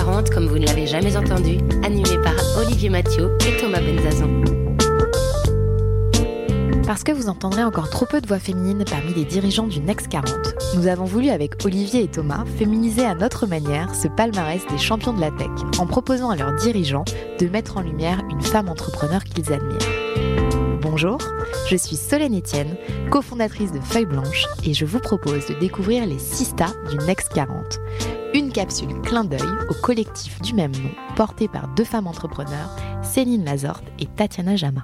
Le Next 40 comme vous ne l'avez jamais entendu, animé par Olivier Mathieu et Thomas Benzazan. Parce que vous entendrez encore trop peu de voix féminines parmi les dirigeants du Next 40, nous avons voulu avec Olivier et Thomas féminiser à notre manière ce palmarès des champions de la tech en proposant à leurs dirigeants de mettre en lumière une femme entrepreneur qu'ils admirent. Bonjour, je suis Solène Etienne, cofondatrice de Feuille Blanche et je vous propose de découvrir les 6 stars du Next 40. Une capsule clin d'œil au collectif du même nom porté par deux femmes entrepreneurs, Céline Lazorte et Tatiana Jama.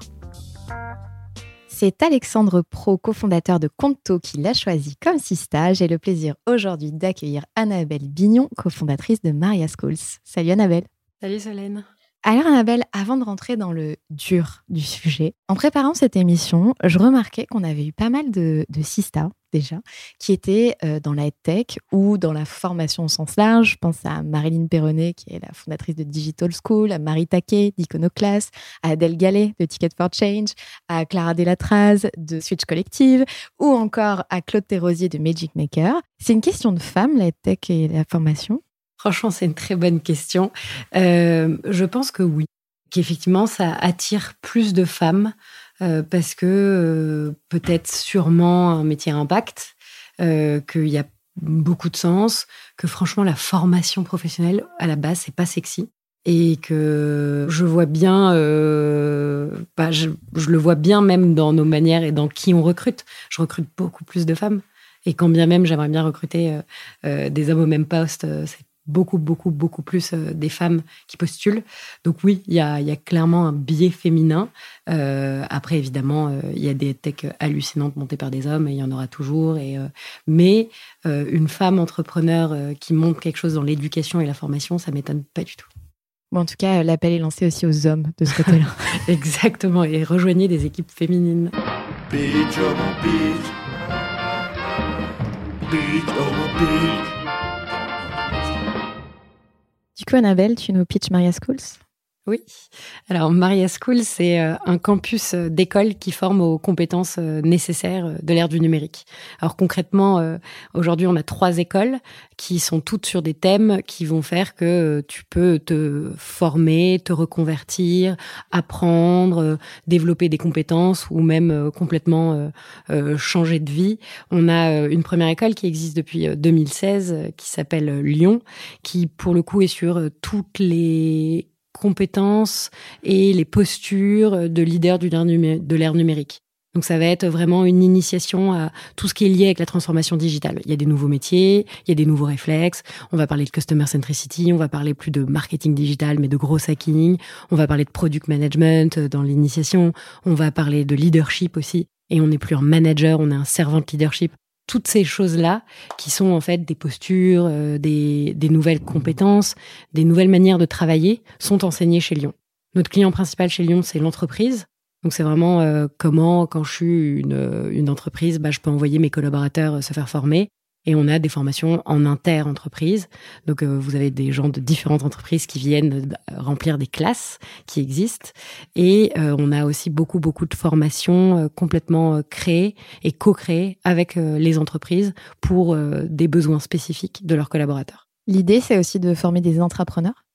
C'est Alexandre Pro, cofondateur de Conto, qui l'a choisi comme sista. J'ai le plaisir aujourd'hui d'accueillir Annabelle Bignon, cofondatrice de Maria Schools. Salut Annabelle. Salut Solène. Alors Annabelle, avant de rentrer dans le dur du sujet, en préparant cette émission, je remarquais qu'on avait eu pas mal de, de sista déjà, qui étaient euh, dans la tech ou dans la formation au sens large. Je pense à Marilyn Perronnet, qui est la fondatrice de Digital School, à Marie Taquet d'Iconoclast, à Adèle Gallet de Ticket for Change, à Clara Delatraz de Switch Collective, ou encore à Claude Thérosier de Magic Maker. C'est une question de femmes, la tech et la formation Franchement, c'est une très bonne question. Euh, je pense que oui, qu'effectivement, ça attire plus de femmes euh, parce que euh, peut-être sûrement un métier à impact, qu'il y a beaucoup de sens, que franchement, la formation professionnelle, à la base, c'est pas sexy. Et que je vois bien, bah, je, je, le vois bien même dans nos manières et dans qui on recrute. Je recrute beaucoup plus de femmes. Et quand bien même j'aimerais bien recruter des hommes au même poste, c'est beaucoup, beaucoup, beaucoup plus euh, des femmes qui postulent. Donc oui, il y a, y a, clairement un biais féminin. Euh, après, évidemment, euh, il y a des techs hallucinantes montées par des hommes, et il y en aura toujours. Et, euh, mais euh, une femme entrepreneur qui monte quelque chose dans l'éducation et la formation, ça m'étonne pas du tout. Bon, en tout cas, l'appel est lancé aussi aux hommes de ce côté-là. Exactement, et rejoignez des équipes féminines. Beach, oh beach. Beach, oh beach. Du coup, Annabelle, tu nous pitches Maria Schools oui. Alors, Maria School, c'est euh, un campus euh, d'école qui forme aux compétences euh, nécessaires de l'ère du numérique. Alors, concrètement, aujourd'hui, on a trois écoles qui sont toutes sur des thèmes qui vont faire que tu peux te former, te reconvertir, apprendre, développer des compétences ou même complètement changer de vie. On a une première école qui existe depuis 2016 qui s'appelle Lyon, qui pour le coup est sur toutes les compétences et les postures de leader de l'ère numérique. Donc ça va être vraiment une initiation à tout ce qui est lié avec la transformation digitale. Il y a des nouveaux métiers, il y a des nouveaux réflexes. On va parler de customer centricity, on va parler plus de marketing digital, mais de gros hacking. On va parler de product management dans l'initiation. On va parler de leadership aussi. Et on n'est plus un manager, on est un servant de leadership toutes ces choses-là, qui sont en fait des postures, euh, des, des, nouvelles compétences, des nouvelles manières de travailler, sont enseignées chez Lyon. Notre client principal chez Lyon, c'est l'entreprise. Donc c'est vraiment euh, comment, quand je suis une, une entreprise, bah, je peux envoyer mes collaborateurs se faire former et on a des formations en inter-entreprise. Donc, euh, vous avez des gens de différentes entreprises qui viennent euh, remplir des classes qui existent. Et euh, on a aussi beaucoup, beaucoup de formations complètement créées et co-créées avec les entreprises pour des besoins spécifiques de leurs collaborateurs. L'idée, c'est aussi de former des entrepreneurs?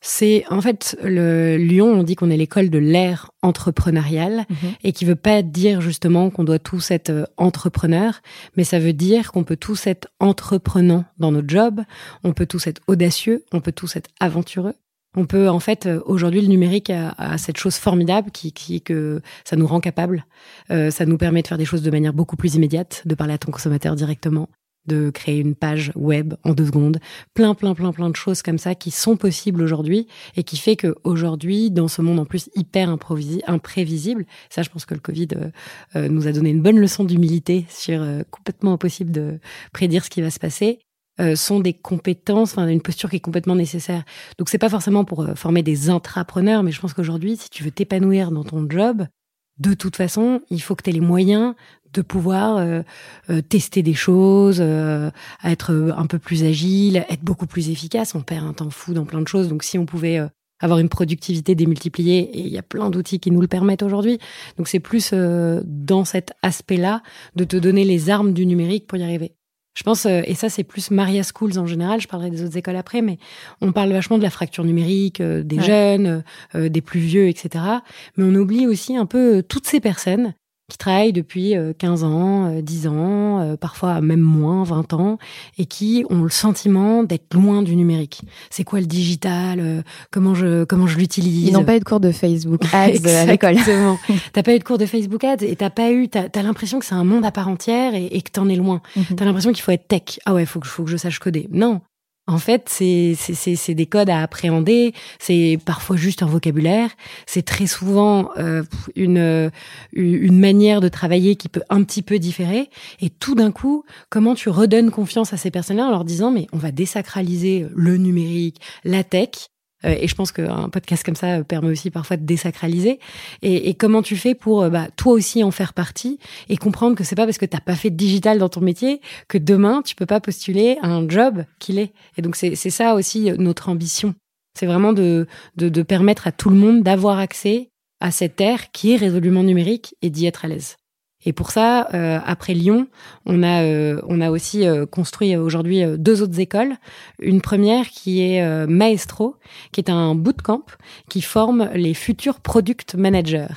C'est en fait le Lyon, on dit qu'on est l'école de l'ère entrepreneuriale mhm. et qui veut pas dire justement qu'on doit tous être euh, entrepreneurs, mais ça veut dire qu'on peut tous être entreprenants dans notre job, on peut tous être audacieux, on peut tous être aventureux. On peut en fait euh, aujourd'hui le numérique a, cette chose formidable qui, qui que ça nous rend capable, euh, ça nous permet de faire des choses de manière beaucoup plus immédiate, de parler à ton consommateur directement, de créer une page web en deux secondes, plein, plein, plein, plein de choses comme ça qui sont possibles aujourd'hui et qui fait que aujourd'hui, dans ce monde en plus hyper imprévisible, ça, je pense que le Covid euh, euh, nous a donné une bonne leçon d'humilité sur euh, complètement impossible de prédire ce qui va se passer. euh, sont des compétences, enfin une posture qui est complètement nécessaire. Donc c'est pas forcément pour euh, former des intrapreneurs, mais je pense qu'aujourd'hui, si tu veux t'épanouir dans ton job, de toute façon, il faut que tu aies les moyens de pouvoir euh, tester des choses, être un peu plus agile, être beaucoup plus efficace. On perd un temps fou dans plein de choses. Donc si on pouvait avoir une productivité démultipliée, et il y a plein d'outils qui nous le permettent aujourd'hui. Donc c'est plus dans cet aspect-là de te donner les armes du numérique pour y arriver. Je pense, euh, et ça c'est plus Maria Schools en général, je parlerai des autres écoles après, mais on parle vachement de la fracture numérique, euh, des jeunes, euh, des plus vieux, etc. Mais on oublie aussi un peu toutes ces personnes qui travaillent depuis 15 ans, 10 ans, parfois même moins, 20 ans, et qui ont le sentiment d'être loin du numérique. C'est quoi le digital Comment je comment je l'utilise Ils n'ont pas eu de cours de Facebook Ads à l'école. Exactement. t'as pas eu de cours de Facebook Ads et t'as pas eu, t'as as, l'impression que c'est un monde à part entière et, et que t'en es loin. Mhm. T'as l'impression qu'il faut être tech. Ah ouais, faut que faut que je sache coder. Non, en fait, c'est des codes à appréhender. C'est parfois juste un vocabulaire. C'est très souvent euh, une une manière de travailler qui peut un petit peu différer. Et tout d'un coup, comment tu redonnes confiance à ces personnes-là en leur disant mais on va désacraliser le numérique, la tech euh, et je pense qu'un podcast comme ça permet aussi parfois de désacraliser. Et, et comment tu fais pour euh, bah, toi aussi en faire partie et comprendre que c'est pas parce que t'as pas fait de digital dans ton métier que demain tu peux pas postuler à un job qu'il est. Et donc c'est ça aussi notre ambition. C'est vraiment de, de, de permettre à tout le monde d'avoir accès à cette ère qui est résolument numérique et d'y être à l'aise. Et pour ça, euh, après Lyon, on a euh, on a aussi euh, construit aujourd'hui deux autres écoles. Une première qui est Maestro, qui est un bootcamp qui forme les futurs product managers.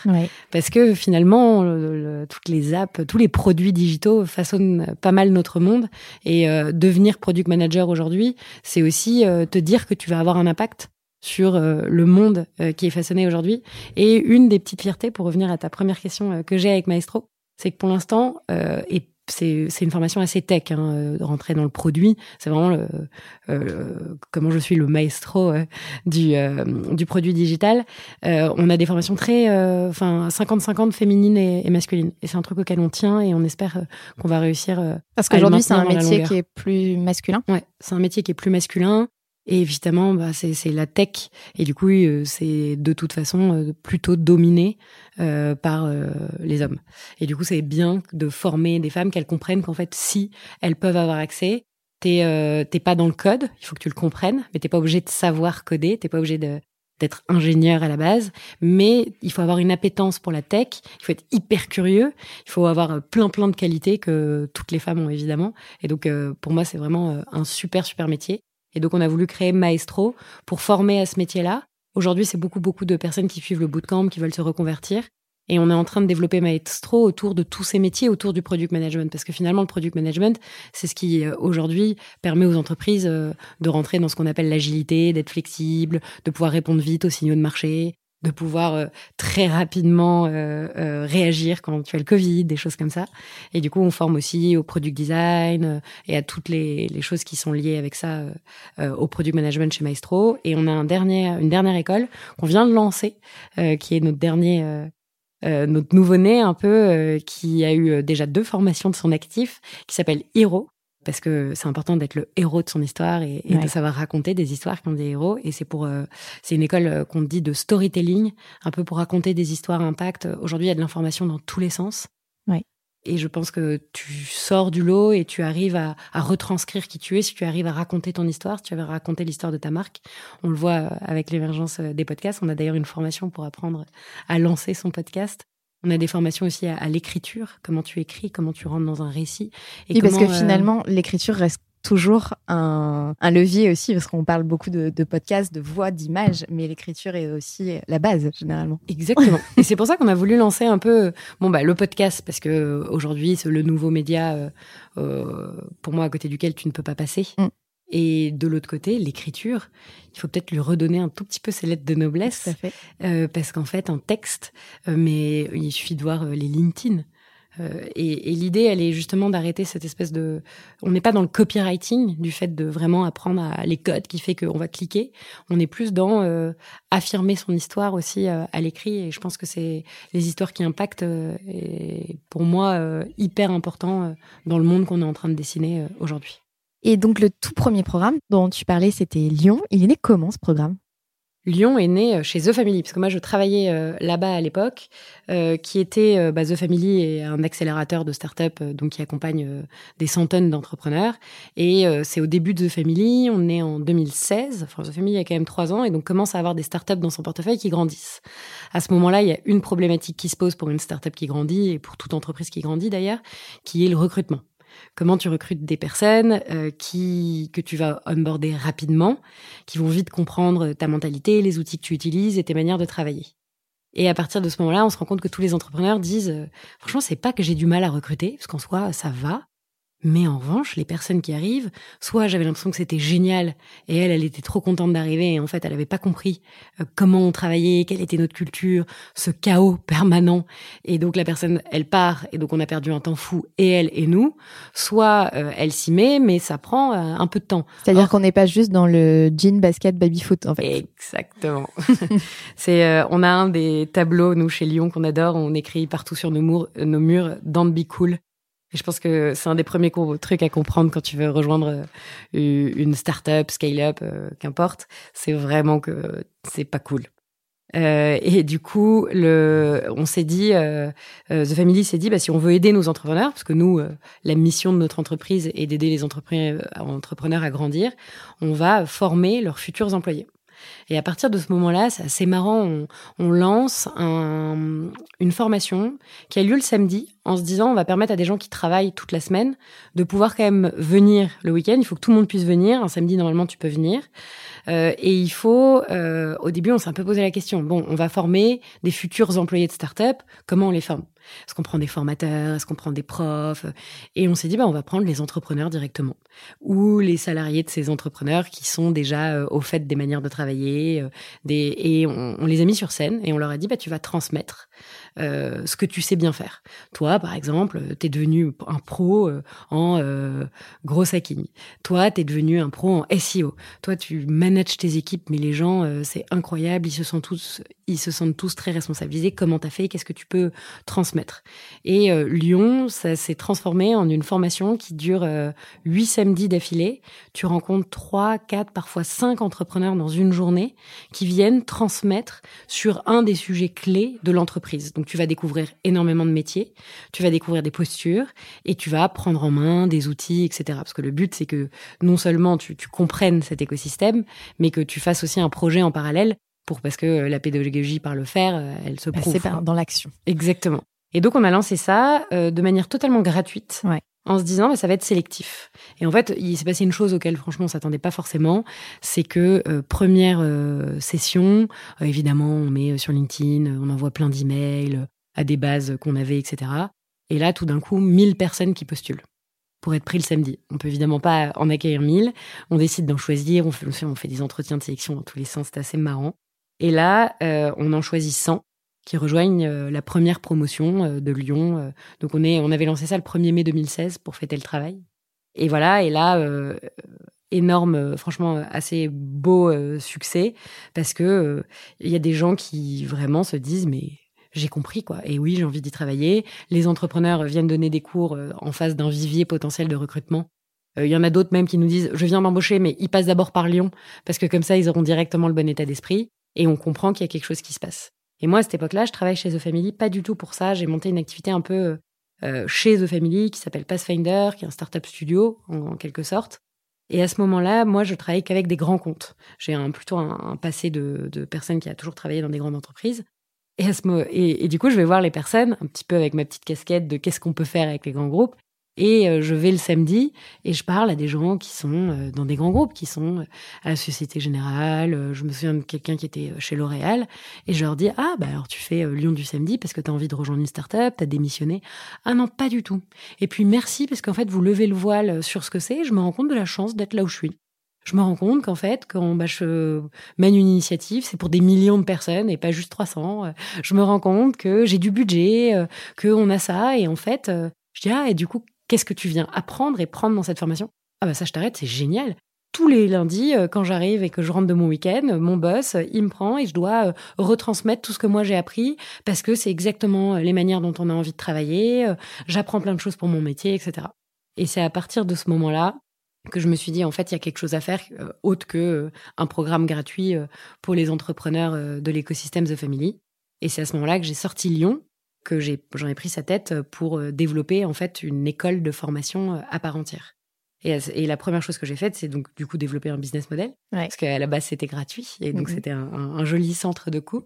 Parce que finalement, toutes les apps, tous les produits digitaux façonnent pas mal notre monde. Et devenir product manager aujourd'hui, c'est aussi te dire que tu vas avoir un impact sur le monde qui est façonné aujourd'hui. Et une des petites fiertés, pour revenir à ta première question que j'ai avec Maestro, c'est que pour l'instant, euh, et c'est, une formation assez tech, hein, euh, rentrer dans le produit. C'est vraiment le, euh, comment je suis le maestro du, du produit digital. on a des formations très, enfin, 50-50 féminines et, masculines. Et c'est un truc auquel on tient et on espère qu'on va réussir. Parce qu'aujourd'hui, c'est un métier qui est plus masculin. Ouais, c'est un métier qui est plus masculin. Et évidemment, bah, c'est la tech. Et du coup, euh, c'est de toute façon euh, plutôt dominé euh, par les hommes. Et du coup, c'est bien de former des femmes qu'elles comprennent qu'en fait, si elles peuvent avoir accès, t'es t'es pas dans le code, il faut que tu le comprennes, mais t'es pas obligé de savoir coder, t'es pas obligé d'être ingénieur à la base, mais il faut avoir une appétence pour la tech, il faut être hyper curieux, il faut avoir plein plein de qualités que toutes les femmes ont évidemment. Et donc pour moi c'est vraiment un super super métier. Et donc, on a voulu créer Maestro pour former à ce métier-là. Aujourd'hui, c'est beaucoup, beaucoup de personnes qui suivent le bootcamp, qui veulent se reconvertir. Et on est en train de développer Maestro autour de tous ces métiers, autour du product management. Parce que finalement, le product management, c'est ce qui, euh, aujourd'hui, permet aux entreprises euh, de rentrer dans ce qu'on appelle l'agilité, d'être flexible, de pouvoir répondre vite aux signaux de marché, de pouvoir euh, très rapidement euh, euh, réagir quand tu as le Covid, des choses comme ça. Et du coup, on forme aussi au product design et à toutes les, les, choses qui sont liées avec ça au product management chez Maestro. Et on a un dernier, une dernière école qu'on vient de lancer, qui est notre dernier notre nouveau-né un peu, qui a eu déjà deux formations de son actif, qui s'appelle Hero, parce que c'est important d'être le héros de son histoire et, de savoir raconter des histoires qui ont des héros. Et c'est pour, euh, c'est une école euh, qu'on dit de storytelling, un peu pour raconter des histoires impact. Aujourd'hui, il y a de l'information dans tous les sens. Ouais. Et je pense que tu sors du lot et tu arrives à, à, retranscrire qui tu es, si tu arrives à raconter ton histoire, si tu arrives à raconter l'histoire de ta marque. On le voit euh, avec l'émergence des podcasts. On a d'ailleurs une formation pour apprendre à lancer son podcast. On a des formations aussi à, l'écriture, comment tu écris, comment tu rentres dans un récit. Et parce que euh, finalement, l'écriture reste toujours un, levier aussi, parce qu'on parle beaucoup de, podcasts, de voix, d'images, mais l'écriture est aussi la base, généralement. Exactement. et c'est pour ça qu'on a voulu lancer un peu bon, bah, le podcast, parce que aujourd'hui, c'est le nouveau média, euh, euh, pour moi, à côté duquel tu ne peux pas passer. Mm. Et de l'autre côté, l'écriture, il faut peut-être lui redonner un tout petit peu ses lettres de noblesse. fait. Euh, parce qu'en fait, un texte, euh, mais il suffit de voir euh, les LinkedIn. Euh, et, et l'idée, elle est justement d'arrêter cette espèce de... On n'est pas dans le copywriting, du fait de vraiment apprendre à les codes qui fait qu'on va cliquer. On est plus dans affirmer son histoire aussi à l'écrit. Et je pense que c'est les histoires qui impactent, et pour moi, hyper important dans le monde qu'on est en train de dessiner aujourd'hui. Et donc le tout premier programme dont tu parlais, c'était Lyon. Il est né comment ce programme? Lyon est né euh, chez The Family, parce que moi je travaillais euh, là-bas à l'époque, euh, qui était bah, The Family est un accélérateur de start-up donc qui accompagne des centaines d'entrepreneurs. Et c'est au début de The Family, on est en 2016, enfin The Family a quand même trois ans, et donc commence à avoir des start-up dans son portefeuille qui grandissent. À ce moment-là, il y a une problématique qui se pose pour une start-up qui grandit, et pour toute entreprise qui grandit d'ailleurs, qui est le recrutement comment tu recrutes des personnes euh, qui que tu vas onboarder rapidement, qui vont vite comprendre ta mentalité, les outils que tu utilises et tes manières de travailler. Et à partir de ce moment-là, on se rend compte que tous les entrepreneurs disent euh, franchement, c'est pas que j'ai du mal à recruter, parce qu'en soi, ça va. Mais en revanche, les personnes qui arrivent, soit j'avais l'impression que c'était génial et elle, elle était trop contente d'arriver et en fait, elle n'avait pas compris euh, comment on travaillait, quelle était notre culture, ce chaos permanent. Et donc la personne, elle part et donc on a perdu un temps fou et elle et nous. Soit euh, elle s'y met, mais ça prend euh, un peu de temps. C'est-à-dire qu'on n'est pas juste dans le jean, basket, baby foot en fait. Exactement. C'est, on a un des tableaux nous chez Lyon qu'on adore. On écrit partout sur nos murs, nos murs, Don't be cool. Et je pense que c'est un des premiers trucs à comprendre quand tu veux rejoindre euh, une startup, scale-up, euh, qu'importe. C'est vraiment que c'est pas cool. Euh, et du coup, le, on s'est dit, euh, euh The Family s'est dit, bah, si on veut aider nos entrepreneurs, parce que nous, la mission de notre entreprise est d'aider les entrepreneurs à grandir, on va former leurs futurs employés. Et à partir de ce moment-là, c'est marrant, on, lance un, une formation qui a lieu le samedi en se disant on va permettre à des gens qui travaillent toute la semaine de pouvoir quand même venir le week-end. Il faut que tout le monde puisse venir. Un samedi, normalement, tu peux venir. Euh, et il faut, euh, au début, on s'est un peu posé la question. Bon, on va former des futurs employés de start-up. Comment on les forme? Est-ce qu'on prend des formateurs? Est-ce qu'on prend des profs? Et on s'est dit, bah, on va prendre les entrepreneurs directement. Ou les salariés de ces entrepreneurs qui sont déjà euh, au fait des manières de travailler. des... Et on, les a mis sur scène et on leur a dit, bah, tu vas transmettre euh, ce que tu sais bien faire. Toi, par exemple, tu es devenu un pro euh, en euh, gros hacking. Toi, tu es devenu un pro en SEO. Toi, tu manages tes équipes, mais les gens, euh, c'est incroyable, ils se sentent tous ils se sentent tous très responsabilisés. Comment t'as fait? Qu'est-ce que tu peux transmettre? Et Lyon, ça s'est transformé en une formation qui dure huit samedis d'affilée. Tu rencontres trois, quatre, parfois cinq entrepreneurs dans une journée qui viennent transmettre sur un des sujets clés de l'entreprise. Donc tu vas découvrir énormément de métiers, tu vas découvrir des postures et tu vas prendre en main des outils, etc. Parce que le but, c'est que non seulement tu comprennes cet écosystème, mais que tu fasses aussi un projet en parallèle pour parce que la pédagogie par le faire, euh, elle se prouve. C'est dans l'action. Exactement. Et donc on a lancé ça euh, de manière totalement gratuite. Ouais en se disant bah, ça va être sélectif. Et en fait, il s'est passé une chose auquel franchement on s'attendait pas forcément, c'est que euh, première euh, session, euh, évidemment on met sur LinkedIn, on envoie plein d'emails à des bases qu'on avait, etc. Et là, tout d'un coup, 1000 personnes qui postulent pour être pris le samedi. On peut évidemment pas en accueillir 1000, on décide d'en choisir, on fait, on fait des entretiens de sélection dans tous les sens, c'est assez marrant. Et là, on en choisit 100 qui rejoignent euh, la première promotion euh, de Lyon. Euh. Donc on est, on avait lancé ça le 1er mai 2016 pour fêter le travail. Et voilà, et là, énorme, franchement assez beau succès parce que il y a des gens qui vraiment se disent mais j'ai compris quoi. Et oui, j'ai envie d'y travailler. Les entrepreneurs viennent donner des cours en face d'un vivier potentiel de recrutement. Il y en a d'autres même qui nous disent je viens m'embaucher mais ils passent d'abord par Lyon parce que comme ça ils auront directement le bon état d'esprit et on comprend qu'il y a quelque chose qui se passe. Et moi, à cette époque-là, je travaille chez The Family, pas du tout pour ça. J'ai monté une activité un peu euh, chez The Family qui s'appelle Pathfinder, qui est un startup studio en, quelque sorte. Et à ce moment-là, moi, je travaille qu'avec des grands comptes. J'ai un, plutôt un, passé de, de personne qui a toujours travaillé dans des grandes entreprises. Et, à ce, et, et, du coup, je vais voir les personnes, un petit peu avec ma petite casquette de qu'est-ce qu'on peut faire avec les grands groupes. Et euh, je vais le samedi et je parle à des gens qui sont euh, dans des grands groupes, qui sont euh, à la Société Générale. Je me souviens de quelqu'un qui était chez L'Oréal et je leur dis Ah, bah alors tu fais Lyon du samedi parce que tu as envie de rejoindre une start-up, tu as démissionné. Ah non, pas du tout. Et puis merci parce qu'en fait, vous levez le voile sur ce que c'est. Je me rends compte de la chance d'être là où je suis. Je me rends compte qu'en fait, quand bah, je mène une initiative, c'est pour des millions de personnes et pas juste 300. Je me rends compte que j'ai du budget, qu'on a ça. Et en fait, je dis, ah, et du coup, Qu'est-ce que tu viens apprendre et prendre dans cette formation? Ah bah ça, je t'arrête, c'est génial. Tous les lundis, euh, quand j'arrive et que je rentre de mon week-end, euh, mon boss, euh, il me prend et je dois retransmettre tout ce que moi j'ai appris parce que c'est exactement les manières dont on a envie de travailler. J'apprends plein de choses pour mon métier, etc. Et c'est à partir de ce moment-là que je me suis dit en fait il y a quelque chose à faire autre que un programme gratuit pour les entrepreneurs de l'écosystème The Family. Et c'est à ce moment-là que j'ai sorti Lyon, que j'ai j'en ai pris sa tête pour développer en fait une école de formation à part entière. Et, la première chose que j'ai faite, c'est donc du coup développer un business model, parce qu'à la base c'était gratuit, et donc mhm. c'était un, joli centre de coûts.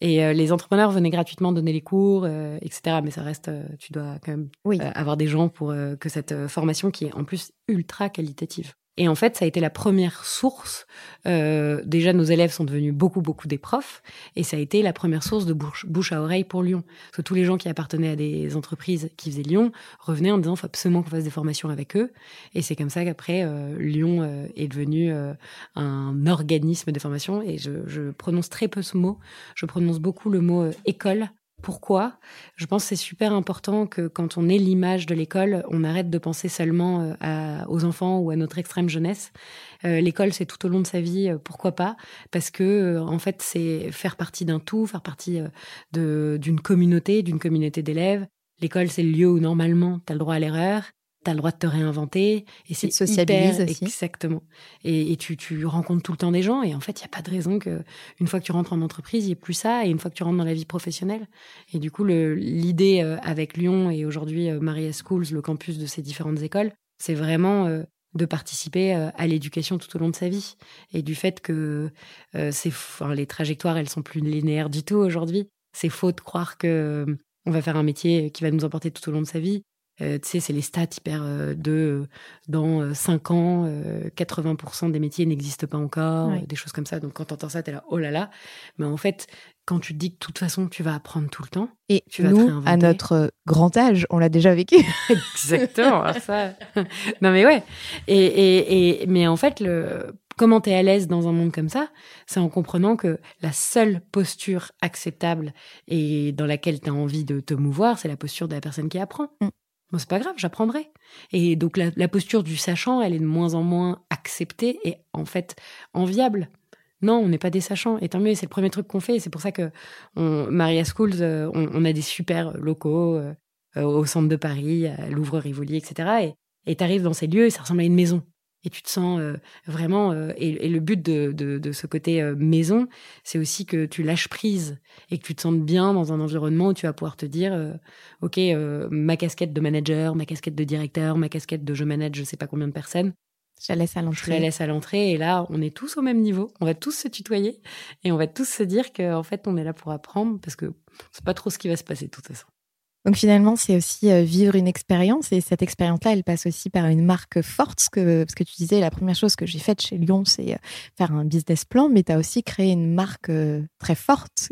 Et euh, les entrepreneurs venaient gratuitement donner les cours, euh, etc. Mais ça reste, euh, tu dois quand même avoir des gens pour que cette formation, qui est en plus ultra qualitative, et en fait, ça a été la première source. Euh, déjà, nos élèves sont devenus beaucoup, beaucoup des profs. Et ça a été la première source de bouche, à oreille pour Lyon. Parce que tous les gens qui appartenaient à des entreprises qui faisaient Lyon revenaient en disant, faut absolument qu'on fasse des formations avec eux. Et c'est comme ça qu'après, euh, Lyon euh, est devenu euh, un organisme de formation. Et je, je, prononce très peu ce mot. Je prononce beaucoup le mot école pourquoi Je pense que c'est super important que quand on est l'image de l'école, on arrête de penser seulement euh, aux enfants ou à notre extrême jeunesse. Euh, l'école, c'est tout au long de sa vie, euh, pourquoi pas? Parce que en fait, c'est faire partie d'un tout, faire partie d'une communauté, d'une communauté d'élèves. L'école, c'est le lieu où normalement tu as le droit à l'erreur tu as le droit de te réinventer. Et c'est sociabilise aussi. Exactement. Et, tu, tu, rencontres tout le temps des gens. Et en fait, il n'y a pas de raison que une fois que tu rentres en entreprise, il n'y ait plus ça. Et une fois que tu rentres dans la vie professionnelle. Et du coup, l'idée euh, avec Lyon et aujourd'hui euh, Maria Schools, le campus de ces différentes écoles, c'est vraiment euh, de participer à l'éducation tout au long de sa vie. Et du fait que c'est, enfin, les trajectoires, elles sont plus linéaires du tout aujourd'hui. C'est faux de croire que on va faire un métier qui va nous emporter tout au long de sa vie. Euh, tu sais, c'est les stats hyper euh, de euh, dans 5 ans, 80% des métiers n'existent pas encore, des choses comme ça. Donc quand tu entends ça, tu es là, oh là là. Mais en fait, quand tu te dis que de toute façon, tu vas apprendre tout le temps. Et tu vas nous, à notre grand âge, on l'a déjà vécu. Exactement. ça. non mais ouais. Et, et, et mais en fait, le comment tu es à l'aise dans un monde comme ça, c'est en comprenant que la seule posture acceptable et dans laquelle tu as envie de te mouvoir, c'est la posture de la personne qui apprend. Mm. Bon, c'est pas grave, j'apprendrai. Et donc la, posture du sachant, elle est de moins en moins acceptée et en fait enviable. Non, on n'est pas des sachants. Et tant mieux, c'est le premier truc qu'on fait. C'est pour ça que on, Maria Schools, euh, on, a des super locaux euh, au centre de Paris, à Louvre-Rivoli, etc. Et tu arrives dans ces lieux et ça ressemble à une maison et tu te sens euh, vraiment. Euh, et, le but de, de, ce côté euh, maison, c'est aussi que tu lâches prise et que tu te sentes bien dans un environnement où tu vas pouvoir te dire, ok, ma casquette de manager, ma casquette de directeur, ma casquette de je manage, je sais pas combien de personnes. Je la laisse à l'entrée. Je la laisse à l'entrée et là, on est tous au même niveau. On va tous se tutoyer et on va tous se dire qu'en fait, on est là pour apprendre parce que c'est pas trop ce qui va se passer de toute façon. Donc finalement, c'est aussi euh, vivre une expérience et cette expérience-là, elle passe aussi par une marque forte. Parce que, tu disais, la première chose que j'ai faite chez Lyon, c'est euh, faire un business plan, mais tu as aussi créé une marque euh, très forte,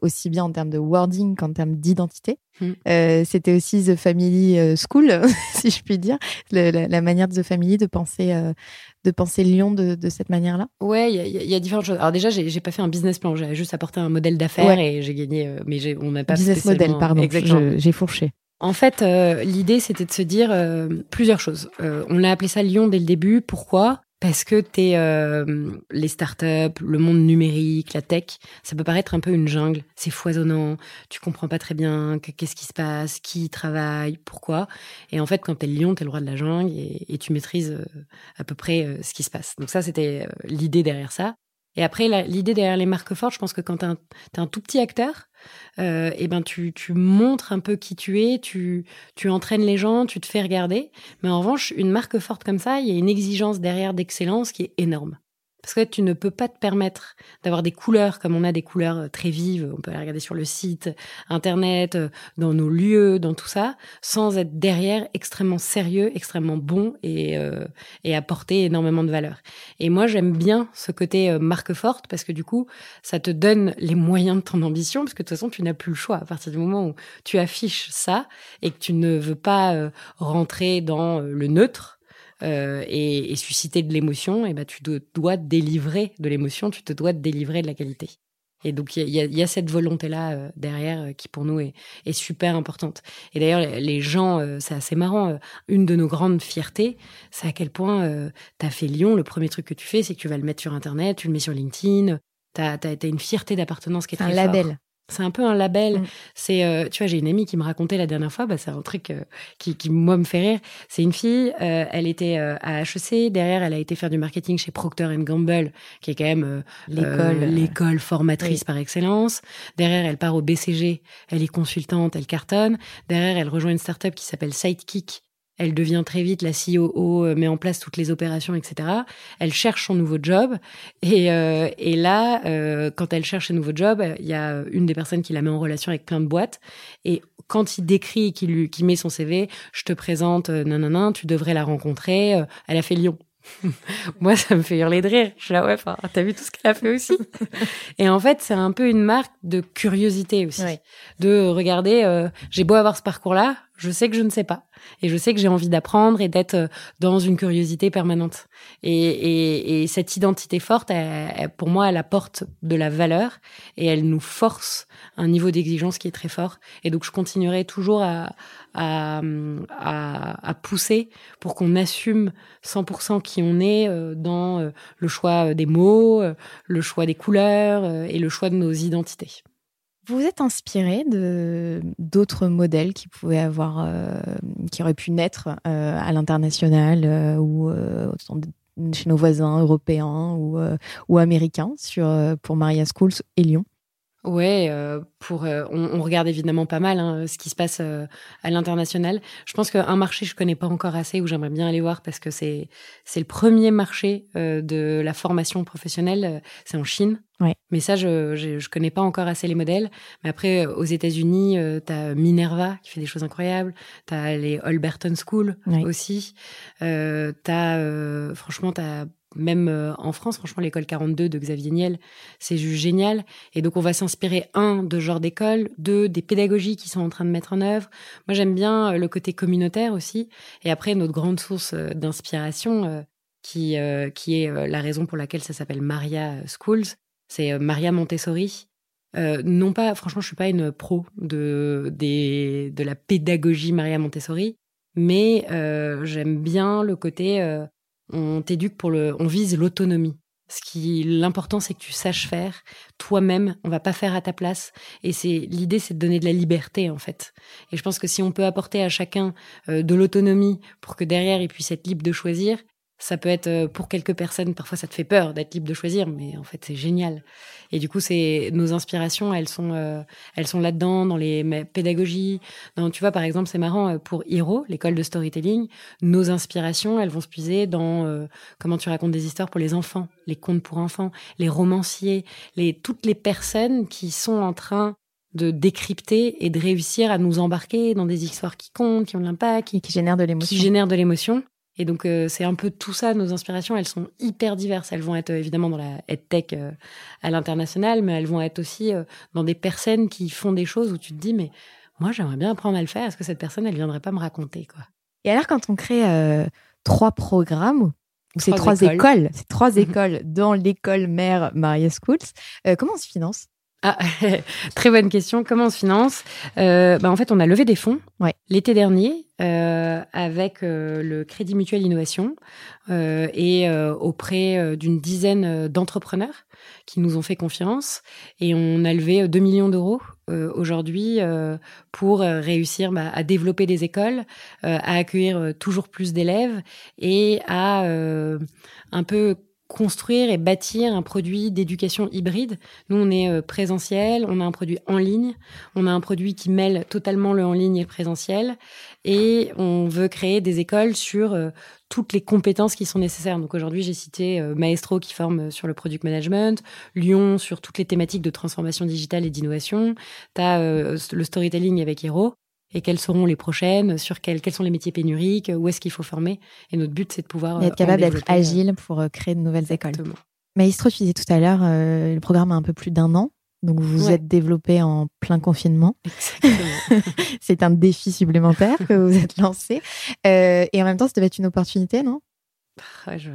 aussi bien en termes de wording qu'en termes d'identité. Hmm. C'était aussi The Family School, si je puis dire, la, manière de The Family de penser de penser Lyon de, de cette manière-là Ouais, il y, y, a différentes choses. Alors déjà, j'ai pas fait un business plan, j'ai juste apporté un modèle d'affaires et j'ai gagné, euh, mais on n'a pas business model, pardon. J'ai fourché. En fait, euh, l'idée c'était de se dire euh, plusieurs choses. on l'a appelé ça Lyon dès le début. Pourquoi? Parce que t'es euh, les startups, le monde numérique, la tech, ça peut paraître un peu une jungle. C'est foisonnant, tu comprends pas très bien qu'est-ce qui se passe, qui travaille, pourquoi. Et en fait, quand t'es lion, t'es le roi de la jungle et, tu maîtrises euh, à peu près euh, ce qui se passe. Donc ça, c'était euh, l'idée derrière ça. Et après, l'idée derrière les marques fortes, je pense que quand tu es, un tout petit acteur, euh, et ben tu, tu montres un peu qui tu es, tu, tu entraînes les gens, tu te fais regarder. Mais en revanche, une marque forte comme ça, il y a une exigence derrière d'excellence qui est énorme. Parce que tu ne peux pas te permettre d'avoir des couleurs comme on a des couleurs euh, très vives, on peut les regarder sur le site, internet, euh, dans nos lieux, dans tout ça, sans être derrière extrêmement sérieux, extrêmement bon et, euh, et apporter énormément de valeur. Et moi, j'aime bien ce côté marque forte parce que du coup, ça te donne les moyens de ton ambition, parce que de toute façon, tu n'as plus le choix. À partir du moment où tu affiches ça et que tu ne veux pas rentrer dans le neutre, euh, et, et, susciter de l'émotion, et ben tu te dois délivrer de l'émotion, tu te dois délivrer de la qualité. Et donc il y a, y a, cette volonté-là euh, derrière euh, qui pour nous est, est, super importante. Et d'ailleurs les gens, c'est assez marrant. une de nos grandes fiertés, c'est à quel point tu as fait Lyon. Le premier truc que tu fais, c'est que tu vas le mettre sur Internet, tu le mets sur LinkedIn. Tu as, une fierté d'appartenance qui est très un label. C'est un peu un label. Mm. C'est, euh, tu vois, j'ai une amie qui me racontait la dernière fois, bah, c'est un truc euh, qui, qui, moi, me fait rire. C'est une fille, euh, elle était euh, à HEC, derrière, elle a été faire du marketing chez Procter Gamble, qui est quand même euh, L'école, l'école formatrice oui. par excellence. Derrière, elle part au BCG, elle est consultante, elle cartonne. Derrière, elle rejoint une startup qui s'appelle Sidekick. Elle devient très vite la COO, euh, met en place toutes les opérations, etc. Elle cherche son nouveau job. Et, euh, et là, euh, quand elle cherche un nouveau job, il y a une des personnes qui la met en relation avec plein de boîtes. Et quand il décrit et qu'il met son CV, je te présente, euh, nanana, tu devrais la rencontrer. euh, elle a fait Lyon. Moi, ça me fait hurler de rire. Je suis là, ouais, enfin, t'as vu tout ce qu'elle a fait aussi. et en fait, c'est un peu une marque de curiosité aussi. Ouais. De regarder, euh, j'ai beau avoir ce parcours-là, je sais que je ne sais pas. Et je sais que j'ai envie d'apprendre et d'être euh, dans une curiosité permanente. Et, et, et cette identité forte, elle- pour moi, elle apporte de la valeur et elle nous force un niveau d'exigence qui est très fort. Et donc, je continuerai toujours à, à, à, à pousser pour qu'on assume 100% qui on est euh, dans euh, le choix des mots, le choix des couleurs et le choix de nos identités. Vous vous êtes inspiré de d'autres modèles qui pouvaient avoir, euh, qui auraient pu naître euh, à l'international euh, ou euh, chez nos voisins européens ou, euh, ou américains sur euh, pour Maria Schools et Lyon? Ouais, euh, pour euh, on, on regarde évidemment pas mal hein, ce qui se passe euh, à l'international. Je pense qu'un marché je connais pas encore assez où j'aimerais bien aller voir parce que c'est c'est le premier marché euh, de la formation professionnelle, euh, c'est en Chine. Ouais. Mais ça je, je je connais pas encore assez les modèles. Mais après euh, aux États-Unis, euh, t'as Minerva qui fait des choses incroyables, t'as les Holberton School Ouais. aussi, euh, t'as euh, franchement t'as même euh, en France, franchement, l'école 42 de Xavier Niel, c'est juste génial. Et donc, on va s'inspirer, un, de genre d'école, deux, des pédagogies qui sont en train de mettre en œuvre. Moi, j'aime bien euh, le côté communautaire aussi. Et après, notre grande source euh, d'inspiration, qui, qui est la raison pour laquelle ça s'appelle Maria Schools, c'est Maria Montessori. Euh, non pas, franchement, je suis pas une pro de, des, de la pédagogie Maria Montessori, mais euh, j'aime bien le côté on t'éduque pour le, on vise l'autonomie. Ce qui, l'important, c'est que tu saches faire toi-même. On va pas faire à ta place. Et c'est l'idée, c'est de donner de la liberté en fait. Et je pense que si on peut apporter à chacun euh, de l'autonomie pour que derrière il puisse être libre de choisir, ça peut être euh, pour quelques personnes. Parfois, ça te fait peur d'être libre de choisir, mais en fait, c'est génial. Et du coup, c'est nos inspirations, elles sont, euh, elles sont là-dedans dans les pédagogies. Dans, tu vois, par exemple, c'est marrant euh, pour Hiro, l'école de storytelling. Nos inspirations, elles vont se puiser dans euh, comment tu racontes des histoires pour les enfants, les contes pour enfants, les romanciers, les toutes les personnes qui sont en train de décrypter et de réussir à nous embarquer dans des histoires qui comptent, qui ont de l'impact, qui, qui génèrent de l'émotion. qui génèrent de l'émotion. Et donc, euh, c'est un peu tout ça, nos inspirations, elles sont hyper diverses. Elles vont être euh, évidemment dans la EdTech euh, à l'international, mais elles vont être aussi dans des personnes qui font des choses où tu te dis, mais moi, j'aimerais bien apprendre à le faire. Est-ce que cette personne, elle viendrait pas me raconter, quoi? Et alors, quand on crée trois programmes, ou c'est Trois écoles. écoles, c'est trois Mhm. écoles dans l'école mère Maria Schools, comment on se finance? Ah, très bonne question. Comment on se finance? Euh, bah, En fait, on a levé des fonds Ouais. l'été dernier euh, avec euh, le Crédit Mutuel Innovation euh, et euh, auprès euh, d'une dizaine d'entrepreneurs qui nous ont fait confiance. Et on a levé euh, 2 millions d'euros euh, aujourd'hui euh, pour réussir bah, à développer des écoles, euh, à accueillir toujours plus d'élèves et à euh, un peu construire et bâtir un produit d'éducation hybride. Nous, on est euh, présentiel, on a un produit en ligne, on a un produit qui mêle totalement le en ligne et le présentiel, et on veut créer des écoles sur euh, toutes les compétences qui sont nécessaires. Donc aujourd'hui, j'ai cité euh, Maestro qui forme sur le product management, Lyon sur toutes les thématiques de transformation digitale et d'innovation, tu le storytelling avec Hero, et quelles seront les prochaines, sur quels, quels sont les métiers pénuriques, où est-ce qu'il faut former? Et notre but, c'est de pouvoir... Et euh, être capable en d'être euh, agile pour euh, créer de nouvelles écoles. Exactement. Maestro, tu disais tout à l'heure, euh, le programme a un peu plus d'un an. Donc, vous vous êtes développé en plein confinement. C'est un défi supplémentaire que vous êtes lancé. Euh, et en même temps, ça devait être une opportunité, non? Ouais, je-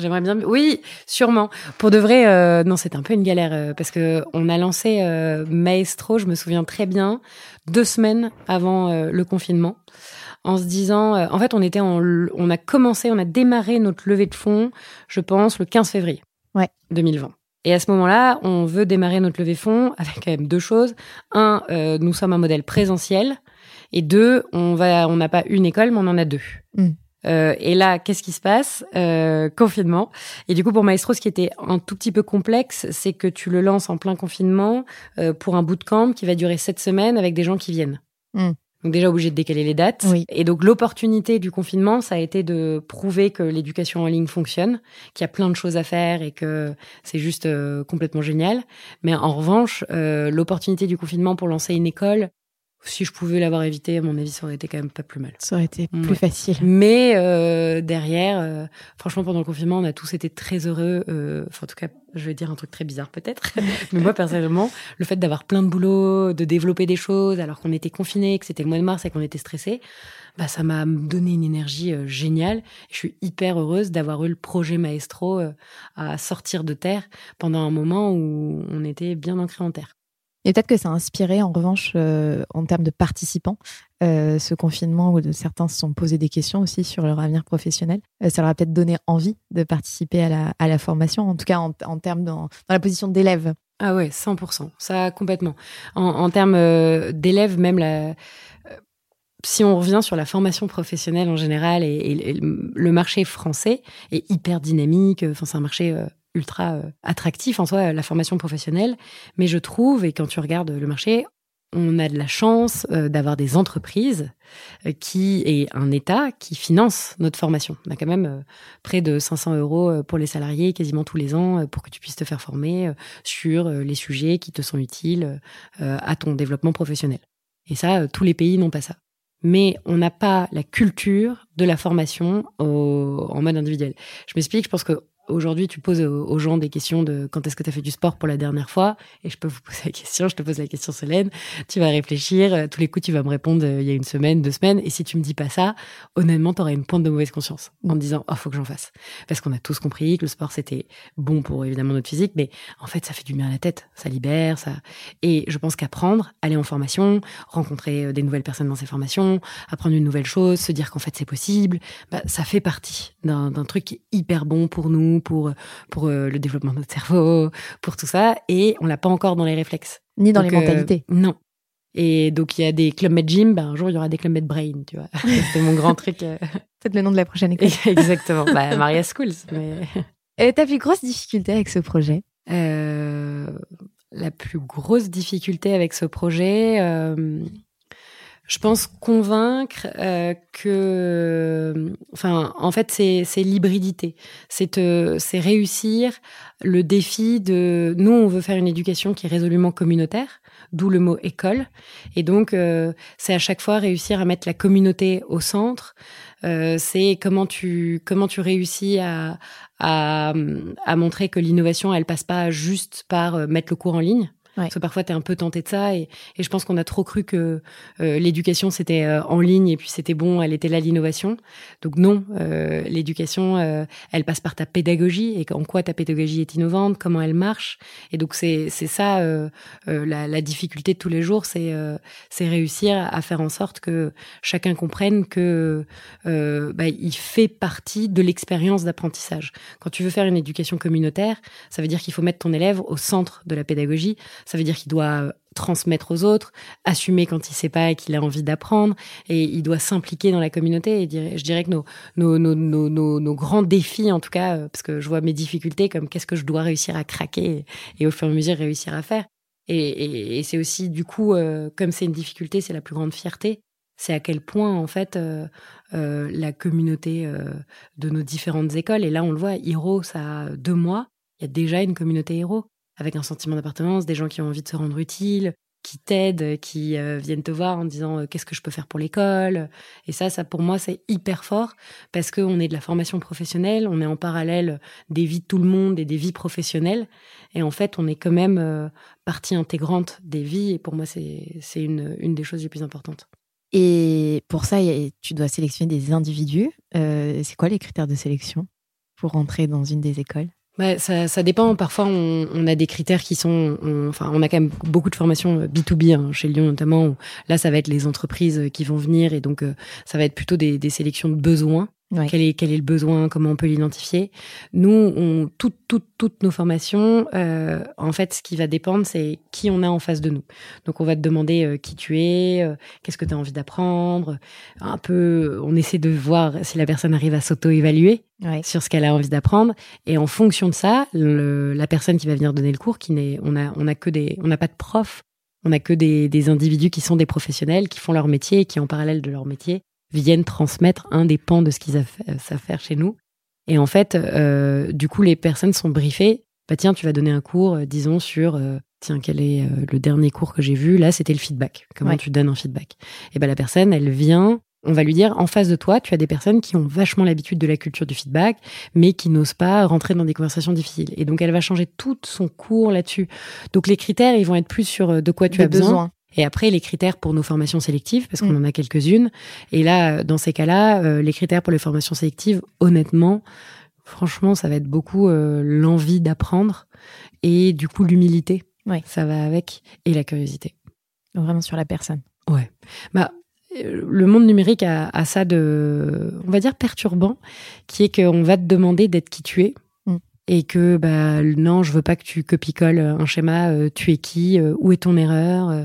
J'aimerais bien. Oui, sûrement. Pour de vrai, euh, non, c'était un peu une galère euh, parce que on a lancé euh, Maestro. Je me souviens très bien, deux semaines avant le confinement, en se disant. en fait, on était en, on a commencé, on a démarré notre levée de fonds, je pense, le 15 février. Ouais. 2020. Et à ce moment-là, on veut démarrer notre levée fonds avec quand même deux choses. Un, nous sommes un modèle présentiel. Et deux, on va, on n'a pas une école, mais on en a deux. Mm. Euh, et là, qu'est-ce qui se passe euh, Confinement. Et du coup, pour Maestro, ce qui était un tout petit peu complexe, c'est que tu le lances en plein confinement euh, pour un bootcamp qui va durer sept semaines avec des gens qui viennent. Mm. Donc déjà obligé de décaler les dates. Oui. Et donc l'opportunité du confinement, ça a été de prouver que l'éducation en ligne fonctionne, qu'il y a plein de choses à faire et que c'est juste euh, complètement génial. Mais en revanche, euh, l'opportunité du confinement pour lancer une école, si je pouvais l'avoir évité, à mon avis, ça aurait été quand même pas plus mal. Ça aurait été plus Ouais. facile. Mais euh, derrière, euh, franchement, pendant le confinement, on a tous été très heureux. euh, Enfin, en tout cas, je vais dire un truc très bizarre peut-être. Mais moi, personnellement, le fait d'avoir plein de boulot, de développer des choses, alors qu'on était confinés, que c'était le mois de mars et qu'on était stressé, bah, ça m'a donné une énergie euh, géniale. Je suis hyper heureuse d'avoir eu le projet Maestro euh, à sortir de terre pendant un moment où on était bien ancré en terre. Et peut-être que ça a inspiré, en revanche, euh, en termes de participants, euh, ce confinement où certains se sont posés des questions aussi sur leur avenir professionnel. Euh, ça leur a peut-être donné envie de participer à la, formation, en tout cas en, termes dans, la position d'élève. Ah ouais, 100%, ça complètement. En, termes d'élèves, même si on revient sur la formation professionnelle en général et, et- le marché français est hyper dynamique. Enfin, c'est un marché ultra euh, attractif en soi, la formation professionnelle. Mais je trouve, et quand tu regardes le marché, on a de la chance euh, d'avoir des entreprises euh, qui et un État qui finance notre formation. On a quand même près de 500 euros pour les salariés quasiment tous les ans pour que tu puisses te faire former sur les sujets qui te sont utiles à ton développement professionnel. Et ça, tous les pays n'ont pas ça. Mais on n'a pas la culture de la formation au- en mode individuel. Je m'explique, je pense que aujourd'hui, tu poses aux gens des questions de quand est-ce que tu as fait du sport pour la dernière fois? Et je peux vous poser la question, je te pose la question, Solène. Tu vas réfléchir, euh, tous les coups, tu vas me répondre euh, il y a une semaine, deux semaines. Et si tu me dis pas ça, honnêtement, tu auras une pointe de mauvaise conscience en te disant, oh, faut que j'en fasse. Parce qu'on a tous compris que le sport, c'était bon pour évidemment notre physique, mais en fait, ça fait du bien à la tête, ça libère, ça. Et je pense qu'apprendre, aller en formation, rencontrer euh, des nouvelles personnes dans ces formations, apprendre une nouvelle chose, se dire qu'en fait c'est possible, bah, ça fait partie d'un truc qui est hyper bon pour nous, pour pour euh, le développement de notre cerveau, pour tout ça, et on l'a pas encore dans les réflexes. Ni dans Donc, les euh, mentalités. non. Et donc il y a des clubs med gym, bah, un jour il y aura des clubs med brain, tu vois. c'est mon grand truc. euh. Peut-être le nom de la prochaine école. Exactement. Bah, Maria Schools, mais. Et ta plus grosse difficulté avec ce projet? Euh, la plus grosse difficulté avec ce projet, euh, je pense convaincre euh, que, enfin, en fait, c'est l'hybridité, c'est euh, c'est réussir le défi de. Nous, on veut faire une éducation qui est résolument communautaire, d'où le mot école, et donc euh, c'est à chaque fois réussir à mettre la communauté au centre. Euh, c'est comment tu comment tu réussis à à, à montrer que l'innovation, elle passe pas juste par euh, mettre le cours en ligne. Parce que parfois, tu es un peu tenté de ça. Et, et je pense qu'on a trop cru que euh, l'éducation, c'était euh, en ligne et puis c'était bon, elle était là l'innovation. Donc non, euh, l'éducation, euh, elle passe par ta pédagogie et en quoi ta pédagogie est innovante, comment elle marche. Et donc c'est ça euh, euh, la, la difficulté de tous les jours, c'est c'est réussir à faire en sorte que chacun comprenne que bah, il fait partie de l'expérience d'apprentissage. Quand tu veux faire une éducation communautaire, ça veut dire qu'il faut mettre ton élève au centre de la pédagogie. Ça veut dire qu'il doit transmettre aux autres, assumer quand il sait pas et qu'il a envie d'apprendre, et il doit s'impliquer dans la communauté. Et je dirais que nos, grands défis, en tout cas, euh, parce que je vois mes difficultés comme qu'est-ce que je dois réussir à craquer et, au fur et à mesure réussir à faire. Et, c'est aussi, du coup, euh, comme c'est une difficulté, c'est la plus grande fierté. C'est à quel point, en fait, euh, la communauté de nos différentes écoles, et là, on le voit, Hiro, ça a deux mois, il y a déjà une communauté Hiro, avec un sentiment d'appartenance, des gens qui ont envie de se rendre utiles, qui t'aident, qui euh, viennent te voir en disant euh, qu'est-ce que je peux faire pour l'école? Et ça, ça pour moi, c'est hyper fort parce qu'on est de la formation professionnelle, on est en parallèle des vies de tout le monde et des vies professionnelles. Et en fait, on est quand même euh, partie intégrante des vies. Et pour moi, c'est une, une des choses les plus importantes. Et pour ça, tu dois sélectionner des individus. C'est quoi les critères de sélection pour rentrer dans une des écoles? Ça, ça dépend. Parfois, on, on a des critères qui sont. on- enfin, on a quand même beaucoup de formations euh, B2B, hein, chez Lyon notamment. Là, ça va être les entreprises euh, qui vont venir et donc euh, ça va être plutôt des, des sélections de besoins. Ouais. Quel est quel est le besoin Comment on peut l'identifier Nous, on toutes toutes toutes nos formations, euh, en fait, ce qui va dépendre, c'est qui on a en face de nous. Donc, on va te demander euh, qui tu es, euh, qu'est-ce que tu as envie d'apprendre. Un peu, on essaie de voir si la personne arrive à s'auto-évaluer Ouais. sur ce qu'elle a envie d'apprendre. Et en fonction de ça, le- la personne qui va venir donner le cours, qui n'est, on a, on a que des, on n'a pas de prof, on a que des, des individus qui sont des professionnels, qui font leur métier et qui, en parallèle de leur métier, viennent transmettre un des pans de ce qu'ils savent euh, savent faire chez nous. Et en fait, euh, du coup, les personnes sont briefées. Bah tiens, tu vas donner un cours, euh, disons sur, euh, tiens, quel est euh, le dernier cours que j'ai vu Là, c'était le feedback. Comment Ouais. tu donnes un feedback? Et ben la personne, elle vient. On va lui dire, en face de toi, tu as des personnes qui ont vachement l'habitude de la culture du feedback, mais qui n'osent pas rentrer dans des conversations difficiles. Et donc, elle va changer tout son cours là-dessus. Donc, les critères, ils vont être plus sur de quoi tu Des as besoin. Et après, les critères pour nos formations sélectives, parce qu'on Mm. en a quelques-unes. Et là, dans ces cas-là, euh, les critères pour les formations sélectives, honnêtement, franchement, ça va être beaucoup euh, l'envie d'apprendre et du coup l'humilité. Ouais. Ça va avec et la curiosité. Vraiment sur la personne. Ouais. Bah, euh, le monde numérique a, a ça de, on va dire perturbant, qui est qu'on va te demander d'être qui tu es. Et que bah non, je veux pas que tu copie-colles un schéma. euh, tu es qui euh, Où est ton erreur euh,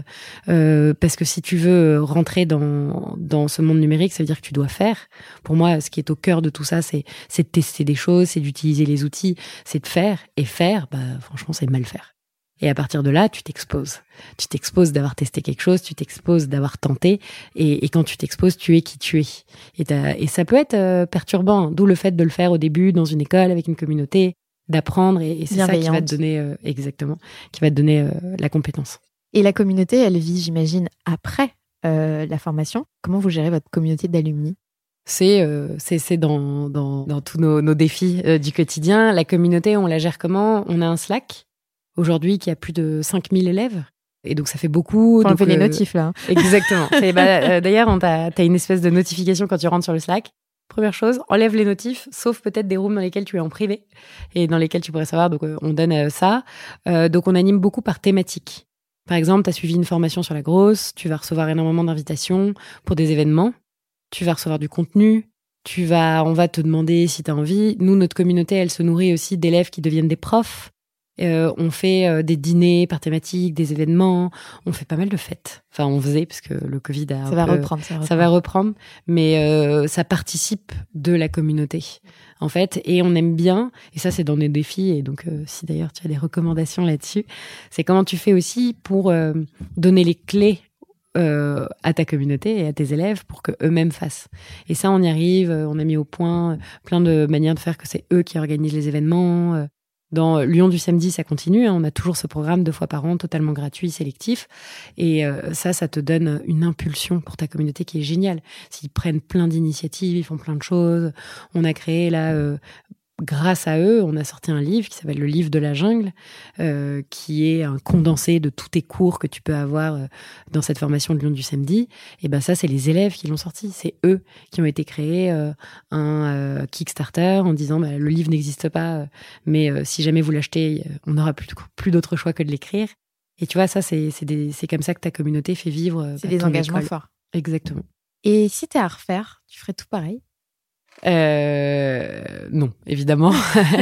euh, Parce que si tu veux rentrer dans dans ce monde numérique, ça veut dire que tu dois faire. Pour moi, ce qui est au cœur de tout ça, c'est c'est de tester des choses, c'est d'utiliser les outils, c'est de faire. Et faire, bah franchement, c'est mal faire. Et à partir de là, tu t'exposes. Tu t'exposes d'avoir testé quelque chose, tu t'exposes d'avoir tenté, et, quand tu t'exposes, tu es qui tu es. Et, et ça peut être euh, perturbant, d'où le fait de le faire au début dans une école avec une communauté, d'apprendre, et, et c'est ça qui va te donner euh, exactement, qui va te donner euh, la compétence. Et la communauté, elle vit, j'imagine, après euh, la formation. Comment vous gérez votre communauté d'alumni? C'est euh, c'est c'est dans, dans dans tous nos, nos défis euh, du quotidien. La communauté, on la gère comment? On a un Slack aujourd'hui qui a plus de 5000 élèves. Et donc ça fait beaucoup. Faut donc, les euh, notifs là. hein. Exactement. C'est- bah, euh, D'ailleurs, on t'a as une espèce de notification quand tu rentres sur le Slack. Première chose, enlève les notifs, sauf peut-être des rooms dans lesquels tu es en privé et dans lesquels tu pourrais savoir. Donc, euh, on donne euh, ça. Euh, donc, on anime beaucoup par thématique. Par exemple, tu as suivi une formation sur la grosse, tu vas recevoir énormément d'invitations pour des événements, tu vas recevoir du contenu, tu vas, on va te demander si tu as envie. Nous, notre communauté, elle se nourrit aussi d'élèves qui deviennent des profs. Euh, on fait euh, des dîners par thématique, des événements. On fait pas mal de fêtes. Enfin, on faisait parce que le Covid a un Ça va peu- reprendre. Ça va ça va reprendre, mais euh, ça participe de la communauté, en fait. Et on aime bien, et ça c'est dans nos défis, et donc euh, si d'ailleurs tu as des recommandations là-dessus, c'est comment tu fais aussi pour euh, donner les clés euh, à ta communauté et à tes élèves pour que eux-mêmes fassent. Et ça, on y arrive. euh, On a mis au point plein de manières de faire que c'est eux qui organisent les événements. Dans Lyon du samedi, ça continue. hein. On a toujours ce programme deux fois par an, totalement gratuit, sélectif. Et euh, ça, ça te donne une impulsion pour ta communauté qui est géniale. S'ils prennent plein d'initiatives, ils font plein de choses. On a créé là, euh, grâce à eux, on a sorti un livre qui s'appelle le livre de la jungle, euh, qui est un condensé de tous tes cours que tu peux avoir euh, dans cette formation de Lyon du samedi. Et ben ça, c'est les élèves qui l'ont sorti. C'est eux qui ont été créés euh, un euh, Kickstarter en disant bah, le livre n'existe pas, euh, mais euh, si jamais vous l'achetez, on n'aura plus, plus d'autre choix que de l'écrire. Et tu vois, ça, c'est c'est des- c'est comme ça que ta communauté fait vivre. C'est bah, des engagements école. forts. Exactement. Et si t'es à refaire, tu ferais tout pareil Euh, non, évidemment.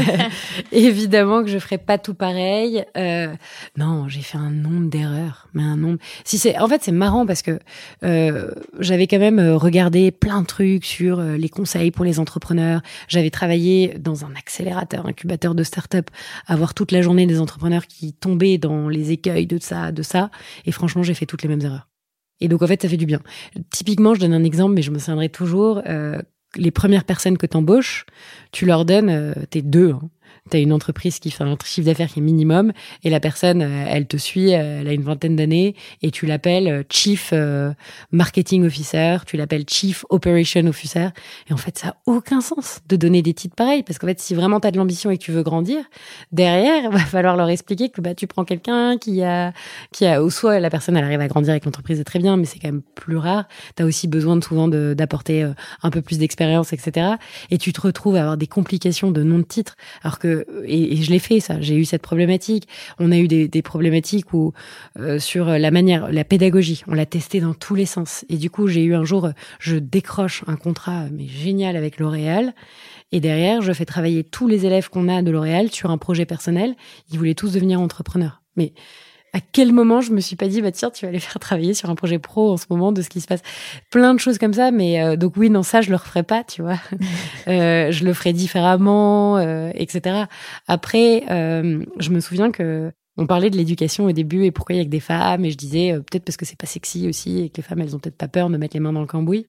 évidemment que je ferai pas tout pareil. Euh, non, j'ai fait un nombre d'erreurs, mais un nombre. Si c'est, en fait, c'est marrant parce que euh, j'avais quand même euh, regardé plein de trucs sur euh, les conseils pour les entrepreneurs. J'avais travaillé dans un accélérateur, incubateur de start-up, à voir toute la journée des entrepreneurs qui tombaient dans les écueils de ça, de ça. Et franchement, j'ai fait toutes les mêmes erreurs. Et donc, en fait, ça fait du bien. Typiquement, je donne un exemple, mais je me souviendrai toujours. euh, les premières personnes que t'embauches, tu leur donnes, euh, t'es deux. Hein. T'as une entreprise qui fait un chiffre d'affaires qui est minimum et la personne, euh, elle te suit, euh, elle a une vingtaine d'années et tu l'appelles euh, Chief Marketing Officer, tu l'appelles Chief Operation Officer. Et en fait, ça a aucun sens de donner des titres pareils parce qu'en fait, si vraiment t'as de l'ambition et que tu veux grandir, derrière, va falloir leur expliquer que bah tu prends quelqu'un qui a qui a ou soit la personne elle arrive à grandir avec l'entreprise très bien, mais c'est quand même plus rare. T'as aussi besoin de, souvent d'apporter un peu plus d'expérience, etc. Et tu te retrouves à avoir des complications de nom de titre, alors que et, je l'ai fait ça. J'ai eu cette problématique. On a eu des, des problématiques où euh, sur la manière, la pédagogie, on l'a testé dans tous les sens. Et du coup, j'ai eu un jour, je décroche un contrat mais génial avec L'Oréal. Et derrière, je fais travailler tous les élèves qu'on a de L'Oréal sur un projet personnel. Ils voulaient tous devenir entrepreneurs. Mais à quel moment je me suis pas dit bah tiens tu vas les faire travailler sur un projet pro en ce moment de ce qui se passe. Plein de choses comme ça mais euh, donc oui non ça je le referai pas tu vois. Euh, je le ferai différemment euh, etc après euh, je me souviens que on parlait de l'éducation au début et pourquoi il y a que des femmes et je disais peut-être parce que c'est pas sexy aussi et que les femmes elles ont peut-être pas peur de mettre les mains dans le cambouis.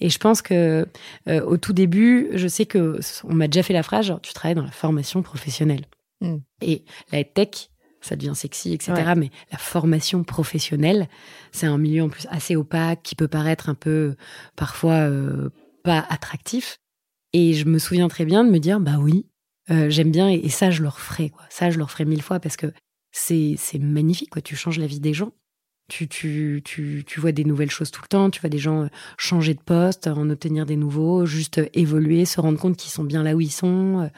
Et je pense que au tout début je sais que on m'a déjà fait la phrase genre tu travailles dans la formation professionnelle. Mm. et la tech ça devient sexy, etc. Mais la formation professionnelle, c'est un milieu en plus assez opaque qui peut paraître un peu parfois euh, pas attractif. Et je me souviens très bien de me dire bah oui, euh, j'aime bien et, ça je le referai quoi. Ça je le referai mille fois parce que c'est c'est magnifique quoi. Tu changes la vie des gens. Tu, tu, tu, tu vois des nouvelles choses tout le temps, tu vois des gens euh, changer de poste, en obtenir des nouveaux, juste euh, évoluer, se rendre compte qu'ils sont bien là où ils sont. Euh.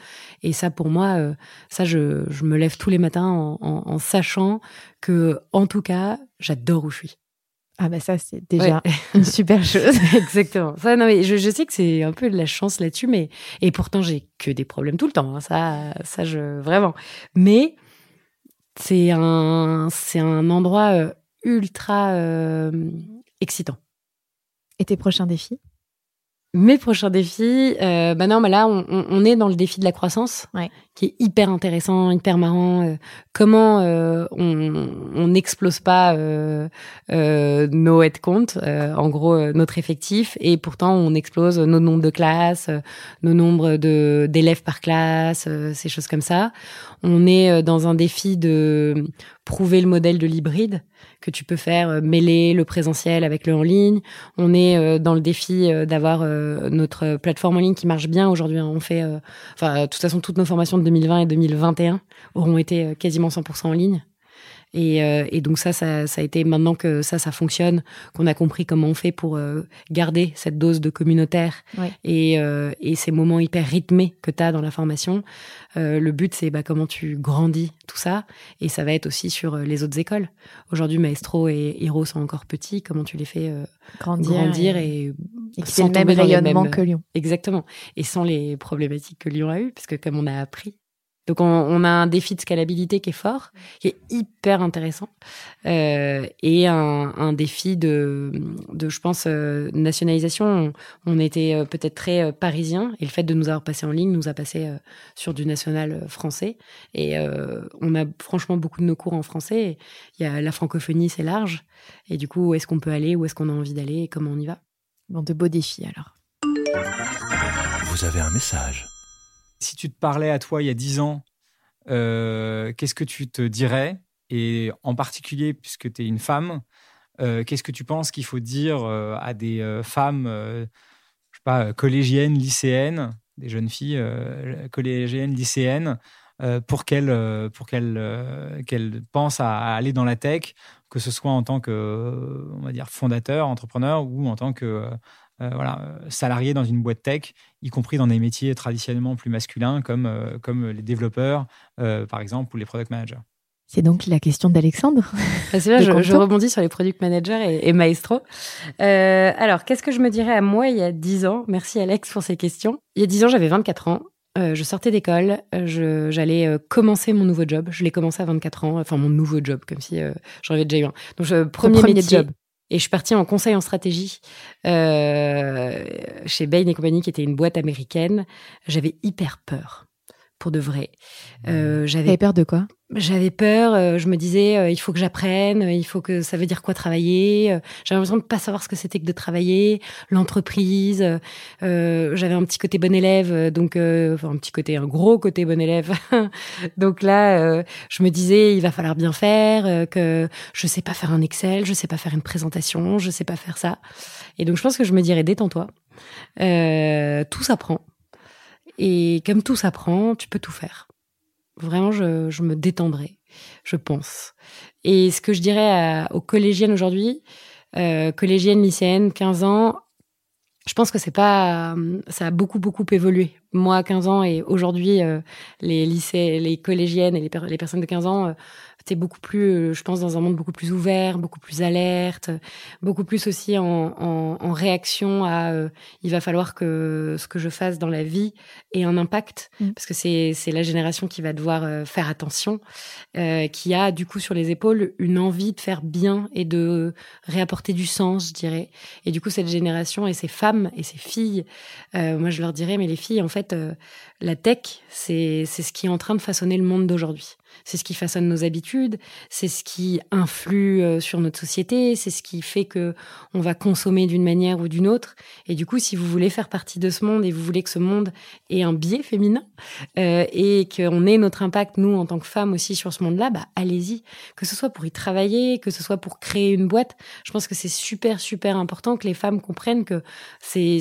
Et ça, pour moi, ça, je, je me lève tous les matins en, en, sachant que, en tout cas, j'adore où je suis. Ah bah ça c'est déjà une super chose. Exactement. Ça non mais je, je sais que c'est un peu de la chance là-dessus mais et pourtant j'ai que des problèmes tout le temps hein. ça ça je vraiment. Mais c'est un c'est un endroit ultra euh, excitant. Et tes prochains défis? Mes prochains défis, euh, bah non, mais là, on, est dans le défi de la croissance, qui est hyper intéressant, hyper marrant. Euh, comment euh, on n'explose pas euh, euh, nos headcounts, en gros notre effectif, et pourtant on explose nos nombres de classes, nos nombres de d'élèves par classe, ces choses comme ça. On est dans un défi de prouver le modèle de l'hybride que tu peux faire euh, mêler le présentiel avec le en ligne. On est euh, dans le défi euh, d'avoir notre plateforme en ligne qui marche bien aujourd'hui. On fait, enfin, de toute façon, toutes nos formations de 2020 et 2021 auront été quasiment 100% en ligne. Et, euh, et, donc ça, ça, ça, a été maintenant que ça, ça fonctionne, qu'on a compris comment on fait pour euh, garder cette dose de communautaire et, euh, et, ces moments hyper rythmés que tu as dans la formation. le but, c'est bah, comment tu grandis tout ça. Et ça va être aussi sur les autres écoles. Aujourd'hui, Maestro et Hiro sont encore petits. Comment tu les fais grandir, grandir, et, et, sans le même rayonnement que Lyon. Exactement. Et sans les problématiques que Lyon a eues, puisque comme on a appris donc on, a un défi de scalabilité qui est fort, qui est hyper intéressant, euh, et un, défi de, de, je pense, euh, nationalisation. On, était euh, peut-être très parisien, et le fait de nous avoir passé en ligne nous a passé sur du national français. Et on a franchement beaucoup de nos cours en français. Il y a la francophonie, c'est large, et du coup, où est-ce qu'on peut aller, où est-ce qu'on a envie d'aller, et comment on y va? Bon, de beaux défis alors. Vous avez un message. Si tu te parlais à toi il y a dix ans, euh, qu'est-ce que tu te dirais? Et en particulier, puisque tu es une femme, euh, qu'est-ce que tu penses qu'il faut dire euh, à des femmes, je sais pas, collégiennes, lycéennes, des jeunes filles collégiennes, lycéennes, pour qu'elles pour pensent à, aller dans la tech, que ce soit en tant que on va dire fondateur, entrepreneur ou en tant que euh, voilà, euh, salariés dans une boîte tech, y compris dans des métiers traditionnellement plus masculins comme, euh, comme les développeurs, par exemple, ou les product managers. C'est donc la question d'Alexandre. Ah, c'est je, je, rebondis sur les product managers et, Maestro. alors, qu'est-ce que je me dirais à moi il y a 10 ans? Merci Alex pour ces questions. Il y a 10 ans, j'avais 24 ans. je sortais d'école, j'allais commencer mon nouveau job. Je l'ai commencé à 24 ans, enfin mon nouveau job, comme si j'en avais déjà eu un. Donc, premier, premier métier, job. Et je suis partie en conseil en stratégie euh, chez Bain et compagnie, qui était une boîte américaine. J'avais hyper peur, pour de vrai. Euh, j'avais peur de quoi? J'avais peur, euh, je me disais euh, il faut que j'apprenne, il faut que ça veut dire quoi travailler. Euh, j'avais l'impression de pas savoir ce que c'était que de travailler, l'entreprise. j'avais un petit côté bon élève, donc enfin un petit côté, un gros côté bon élève. donc là, je me disais il va falloir bien faire, que je sais pas faire un Excel, je sais pas faire une présentation, je sais pas faire ça. Et donc je pense que je me dirais détends-toi, tout s'apprend. Et comme tout s'apprend, tu peux tout faire. Vraiment, je, je, me détendrai, je pense. Et ce que je dirais aux collégiennes aujourd'hui, euh, collégiennes, lycéennes, 15 ans, je pense que c'est pas, ça a beaucoup beaucoup évolué moi à 15 ans et aujourd'hui les lycées, les collégiennes et les, les personnes de 15 ans c'était beaucoup plus, euh, je pense, dans un monde beaucoup plus ouvert, beaucoup plus alerte, beaucoup plus aussi en, en, en réaction à euh, il va falloir que ce que je fasse dans la vie ait un impact, mm. parce que c'est c'est la génération qui va devoir euh, faire attention, euh, qui a du coup sur les épaules une envie de faire bien et de réapporter du sens, je dirais. Et du coup cette génération et ces femmes et ces filles, moi je leur dirais mais les filles en fait la tech c'est ce qui est en train de façonner le monde d'aujourd'hui c'est ce qui façonne nos habitudes, c'est ce qui influe euh, sur notre société, c'est ce qui fait que on va consommer d'une manière ou d'une autre. Et du coup, si vous voulez faire partie de ce monde et vous voulez que ce monde ait un biais féminin euh, et qu'on ait notre impact nous en tant que femmes aussi sur ce monde-là, bah allez-y. Que ce soit pour y travailler, que ce soit pour créer une boîte, je pense que c'est super super important que les femmes comprennent que c'est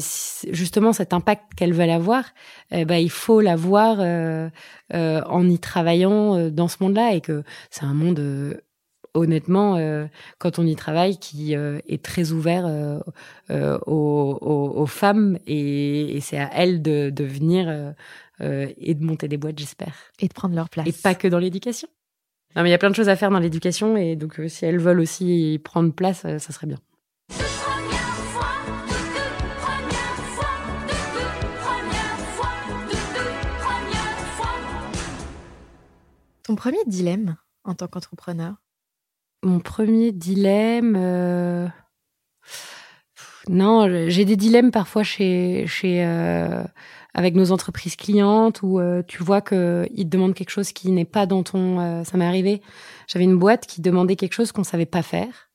justement cet impact qu'elles veulent avoir. Eh ben, il faut l'avoir euh, euh, en y travaillant euh, dans ce monde-là et que c'est un monde euh, honnêtement, quand on y travaille, qui est très ouvert aux, femmes et, c'est à elles de, de venir et de monter des boîtes, j'espère. Et de prendre leur place. Et pas que dans l'éducation. Non, mais il y a plein de choses à faire dans l'éducation et donc si elles veulent aussi prendre place, ça serait bien. Ton premier dilemme en tant qu'entrepreneur? Mon premier dilemme. Euh, non, j'ai des dilemmes parfois chez, chez euh, avec nos entreprises clientes où euh, tu vois qu'ils te demandent quelque chose qui n'est pas dans ton. ça m'est arrivé. J'avais une boîte qui demandait quelque chose qu'on savait pas faire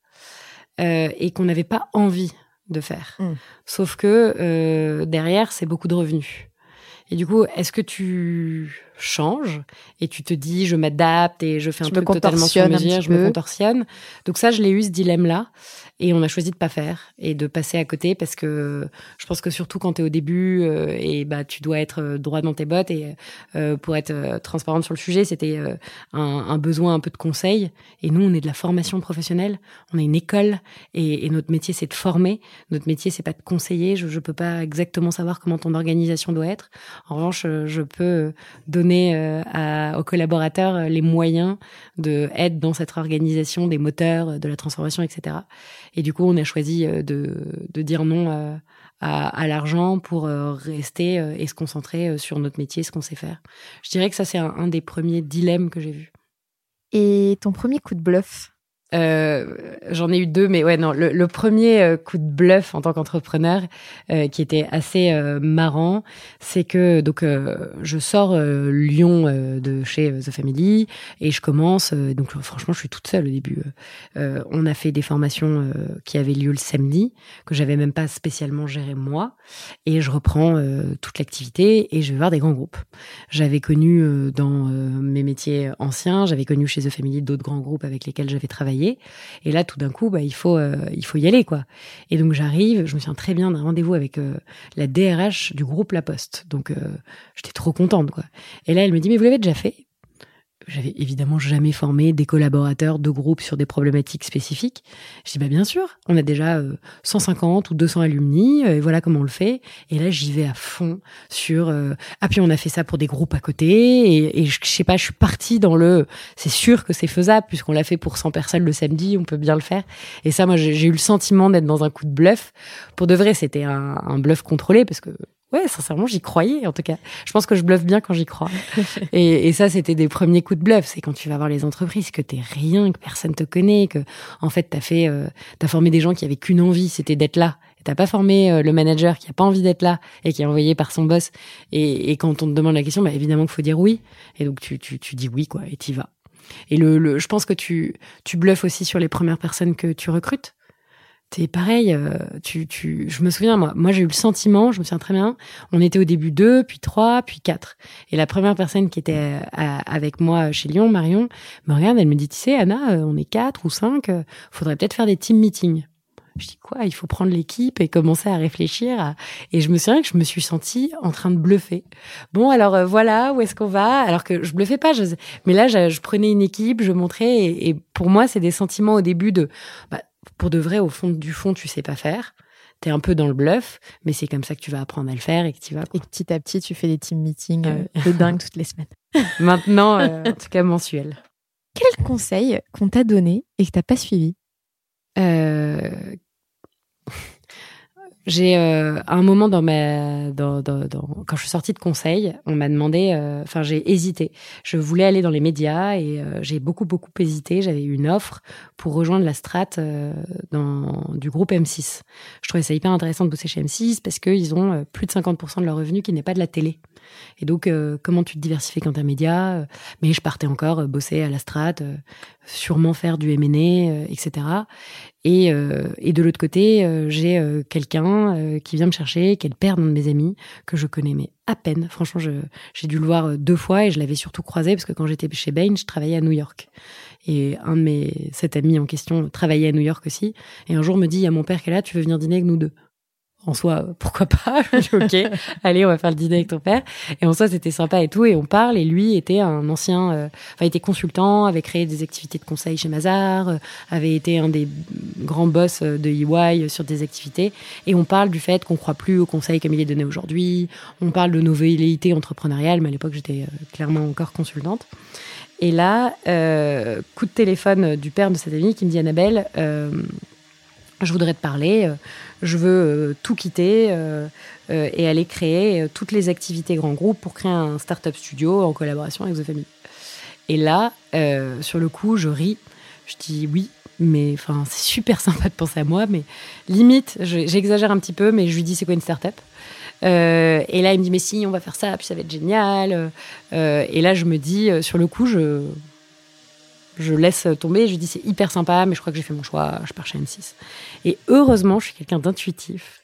et qu'on n'avait pas envie de faire. Mmh. Sauf que derrière, c'est beaucoup de revenus. Et du coup, est-ce que tu changes et tu te dis je m'adapte et je fais un truc totalement sur mesure, je me contorsionne. Donc ça, je l'ai eu ce dilemme-là. Et on a choisi de pas faire et de passer à côté parce que je pense que surtout quand tu es au début euh, et bah tu dois être euh, droit dans tes bottes et euh, pour être transparente sur le sujet, c'était un, un, besoin un peu de conseil. Et nous, on est de la formation professionnelle, on est une école et, et notre métier c'est de former. Notre métier c'est pas de conseiller. Je, je peux pas exactement savoir comment ton organisation doit être. En revanche, je peux donner à, aux collaborateurs les moyens de être dans cette organisation des moteurs de la transformation, etc. Et du coup, on a choisi euh, de, de dire non euh, à, l'argent pour euh, rester et se concentrer sur notre métier, ce qu'on sait faire. Je dirais que ça, c'est un, un des premiers dilemmes que j'ai vus. Et ton premier coup de bluff? Euh, j'en ai eu deux, mais ouais, non, le, le premier euh, coup de bluff en tant qu'entrepreneur euh, qui était assez euh, marrant, c'est que donc je sors Lyon de chez The Family et je commence. donc franchement, je suis toute seule au début. on a fait des formations qui avaient lieu le samedi que j'avais même pas spécialement géré moi, et je reprends toute l'activité et je vais voir des grands groupes. J'avais connu dans mes métiers anciens, j'avais connu chez The Family d'autres grands groupes avec lesquels j'avais travaillé et là, tout d'un coup, bah, il faut, euh, il faut y aller, quoi. Et donc, j'arrive, je me souviens très bien d'un rendez-vous avec euh, la DRH du groupe La Poste. Donc, euh, j'étais trop contente, quoi. Et là, elle me dit, mais vous l'avez déjà fait? J'avais évidemment jamais formé des collaborateurs de groupe sur des problématiques spécifiques. Je dis bah bien sûr, on a déjà 150 euh, ou 200 alumni et voilà comment on le fait. Et là j'y vais à fond sur euh, ah puis on a fait ça pour des groupes à côté et, et je, sais pas, je suis partie dans le c'est sûr que c'est faisable puisqu'on l'a fait pour 100 personnes le samedi, on peut bien le faire. Et ça moi j'ai eu le sentiment d'être dans un coup de bluff. Pour de vrai, c'était un bluff contrôlé parce que Ouais, sincèrement, j'y croyais en tout cas. Je pense que je bluffe bien quand j'y crois. et, et, ça, c'était des premiers coups de bluff. C'est quand tu vas voir les entreprises que t'es rien, que personne te connaît, que en fait t'as fait, euh, t'as formé des gens qui avaient qu'une envie, c'était d'être là. T'as pas formé euh, le manager qui a pas envie d'être là et qui est envoyé par son boss. Et, et quand on te demande la question, bah évidemment qu'il faut dire oui. Et donc tu, tu, tu dis oui quoi et t'y vas. Et le, le, je pense que tu, tu bluffes aussi sur les premières personnes que tu recrutes c'est pareil. Euh, tu, tu, je me souviens, moi, moi j'ai eu le sentiment, je me souviens très bien, on était au début deux, puis trois, puis quatre. Et la première personne qui était euh, avec moi chez Lyon, Marion, me regarde, elle me dit, tu sais, Anna, euh, on est quatre ou cinq, faudrait peut-être faire des team meetings. Je dis quoi Il faut prendre l'équipe et commencer à réfléchir. Et je me souviens que je me suis sentie en train de bluffer. Bon, alors voilà, où est-ce qu'on va? Alors que je bluffais pas. Je... Mais là, je, prenais une équipe, je montrais. Et, pour moi, c'est des sentiments au début de bah, pour de vrai, au fond du fond, tu sais pas faire. t'es un peu dans le bluff, mais c'est comme ça que tu vas apprendre à le faire et que tu vas. Et petit à petit, tu fais des team meetings euh, de dingue toutes les semaines. Maintenant, euh, en tout cas mensuel. Quel conseil qu'on t'a donné et que t'as pas suivi euh, j'ai euh, un moment dans ma dans, dans, dans, quand je suis sortie de conseil, on m'a demandé euh, enfin j'ai hésité. Je voulais aller dans les médias et euh, j'ai beaucoup beaucoup hésité, j'avais une offre pour rejoindre la strat dans du groupe M6. Je trouvais ça hyper intéressant de bosser chez M6 parce qu'ils ont plus de 50% de leurs revenus qui n'est pas de la télé. Et donc comment tu te diversifies quand un média mais je partais encore bosser à la strat, sûrement faire du M&A etc. Et, euh, et de l'autre côté, euh, j'ai euh, quelqu'un qui vient me chercher, qui est le père d'un de mes amis, que je connais mais à peine. Franchement, j'ai dû le voir deux fois et je l'avais surtout croisé parce que quand j'étais chez Bain, je travaillais à New York. Et un de mes cet ami en question travaillait à New York aussi. Et un jour me dit, il y a mon père qui est là, tu veux venir dîner avec nous deux? En soi, pourquoi pas ok, allez, on va faire le dîner avec ton père. Et en soi, c'était sympa et tout. Et on parle. Et lui était un ancien, euh, enfin, était consultant, avait créé des activités de conseil chez Mazar, euh, avait été un des grands boss euh, de EY sur des activités. Et on parle du fait qu'on croit plus au conseil comme il est donné aujourd'hui. On parle de nos velléités entrepreneuriales, mais à l'époque, j'étais clairement encore consultante. Et là, coup de téléphone du père de cette amie qui me dit Annabelle, je voudrais te parler je veux euh, tout quitter euh, euh, et aller créer toutes les activités grand groupe pour créer un startup studio en collaboration avec The Family. Et là, sur le coup, je ris. Je dis oui, mais c'est super sympa de penser à moi, mais limite, j'exagère un petit peu, mais je lui dis c'est quoi une startup? Euh, Et là, il me dit mais si, on va faire ça, puis ça va être génial. et là, je me dis sur le coup, je je laisse tomber. Je dis c'est hyper sympa, mais je crois que j'ai fait mon choix. Je pars chez M6. Et heureusement, je suis quelqu'un d'intuitif,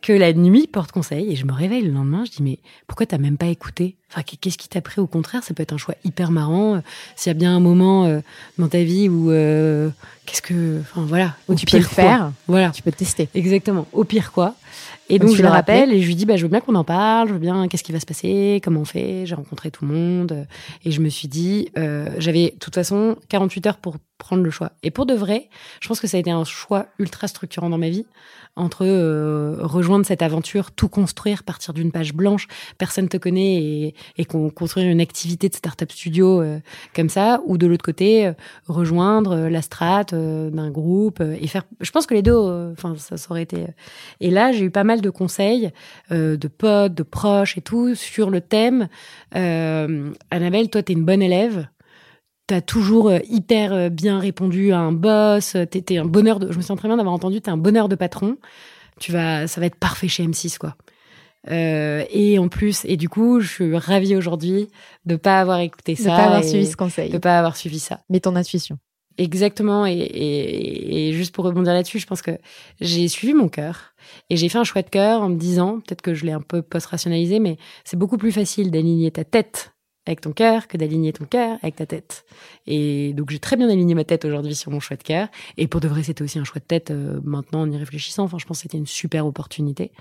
que la nuit porte conseil et je me réveille le lendemain. Je dis mais pourquoi t'as même pas écouté Enfin, qu'est-ce qui t'a pris Au contraire, ça peut être un choix hyper marrant. Euh, s'il y a bien un moment euh, dans ta vie où euh, qu'est-ce que, enfin voilà, où tu peux le faire, voilà, tu peux tester. Exactement. Au pire quoi et donc, je le rappelle et je lui dis, bah, je veux bien qu'on en parle, je veux bien, qu'est-ce qui va se passer, comment on fait? J'ai rencontré tout le monde. Et je me suis dit, euh, j'avais, de toute façon, 48 heures pour prendre le choix. Et pour de vrai, je pense que ça a été un choix ultra structurant dans ma vie entre euh, rejoindre cette aventure, tout construire, partir d'une page blanche, personne te connaît et, et construire une activité de startup studio euh, comme ça, ou de l'autre côté euh, rejoindre la strate d'un groupe et faire. Je pense que les deux, enfin ça, ça aurait été. Et là, j'ai eu pas mal de conseils de potes, de proches et tout sur le thème. Annabelle, toi, t'es une bonne élève t'as toujours euh, hyper euh, bien répondu à un boss, euh, t'étais un bonheur de, je me sens très bien d'avoir entendu, t'es un bonheur de patron, tu vas, ça va être parfait chez M6, quoi. Euh, et en plus, et du coup, je suis ravie aujourd'hui de pas avoir écouté ça. De pas avoir suivi ce conseil. De pas avoir suivi ça. Mais ton intuition. Exactement. Et, et, et juste pour rebondir là-dessus, je pense que j'ai suivi mon cœur et j'ai fait un choix de cœur en me disant, peut-être que je l'ai un peu post-rationalisé, mais c'est beaucoup plus facile d'aligner ta tête avec ton cœur que d'aligner ton cœur avec ta tête. Et donc j'ai très bien aligné ma tête aujourd'hui sur mon choix de cœur. Et pour de vrai, c'était aussi un choix de tête euh, maintenant en y réfléchissant. Enfin, je pense que c'était une super opportunité.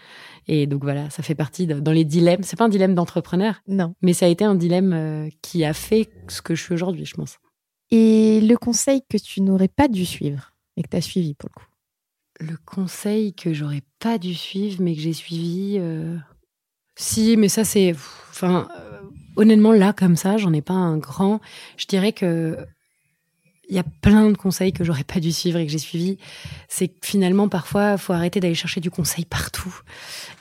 Et donc voilà, ça fait partie de, dans les dilemmes. C'est pas un dilemme d'entrepreneur. Non. Mais ça a été un dilemme euh, qui a fait ce que je suis aujourd'hui, je pense. Et le conseil que tu n'aurais pas dû suivre et que tu as suivi pour le coup? Le conseil que j'aurais pas dû suivre mais que j'ai suivi. Euh, si, mais ça c'est. Enfin honnêtement, là, comme ça, j'en ai pas un grand. Je dirais que il y a plein de conseils que j'aurais pas dû suivre et que j'ai suivis. C'est que finalement, parfois, faut arrêter d'aller chercher du conseil partout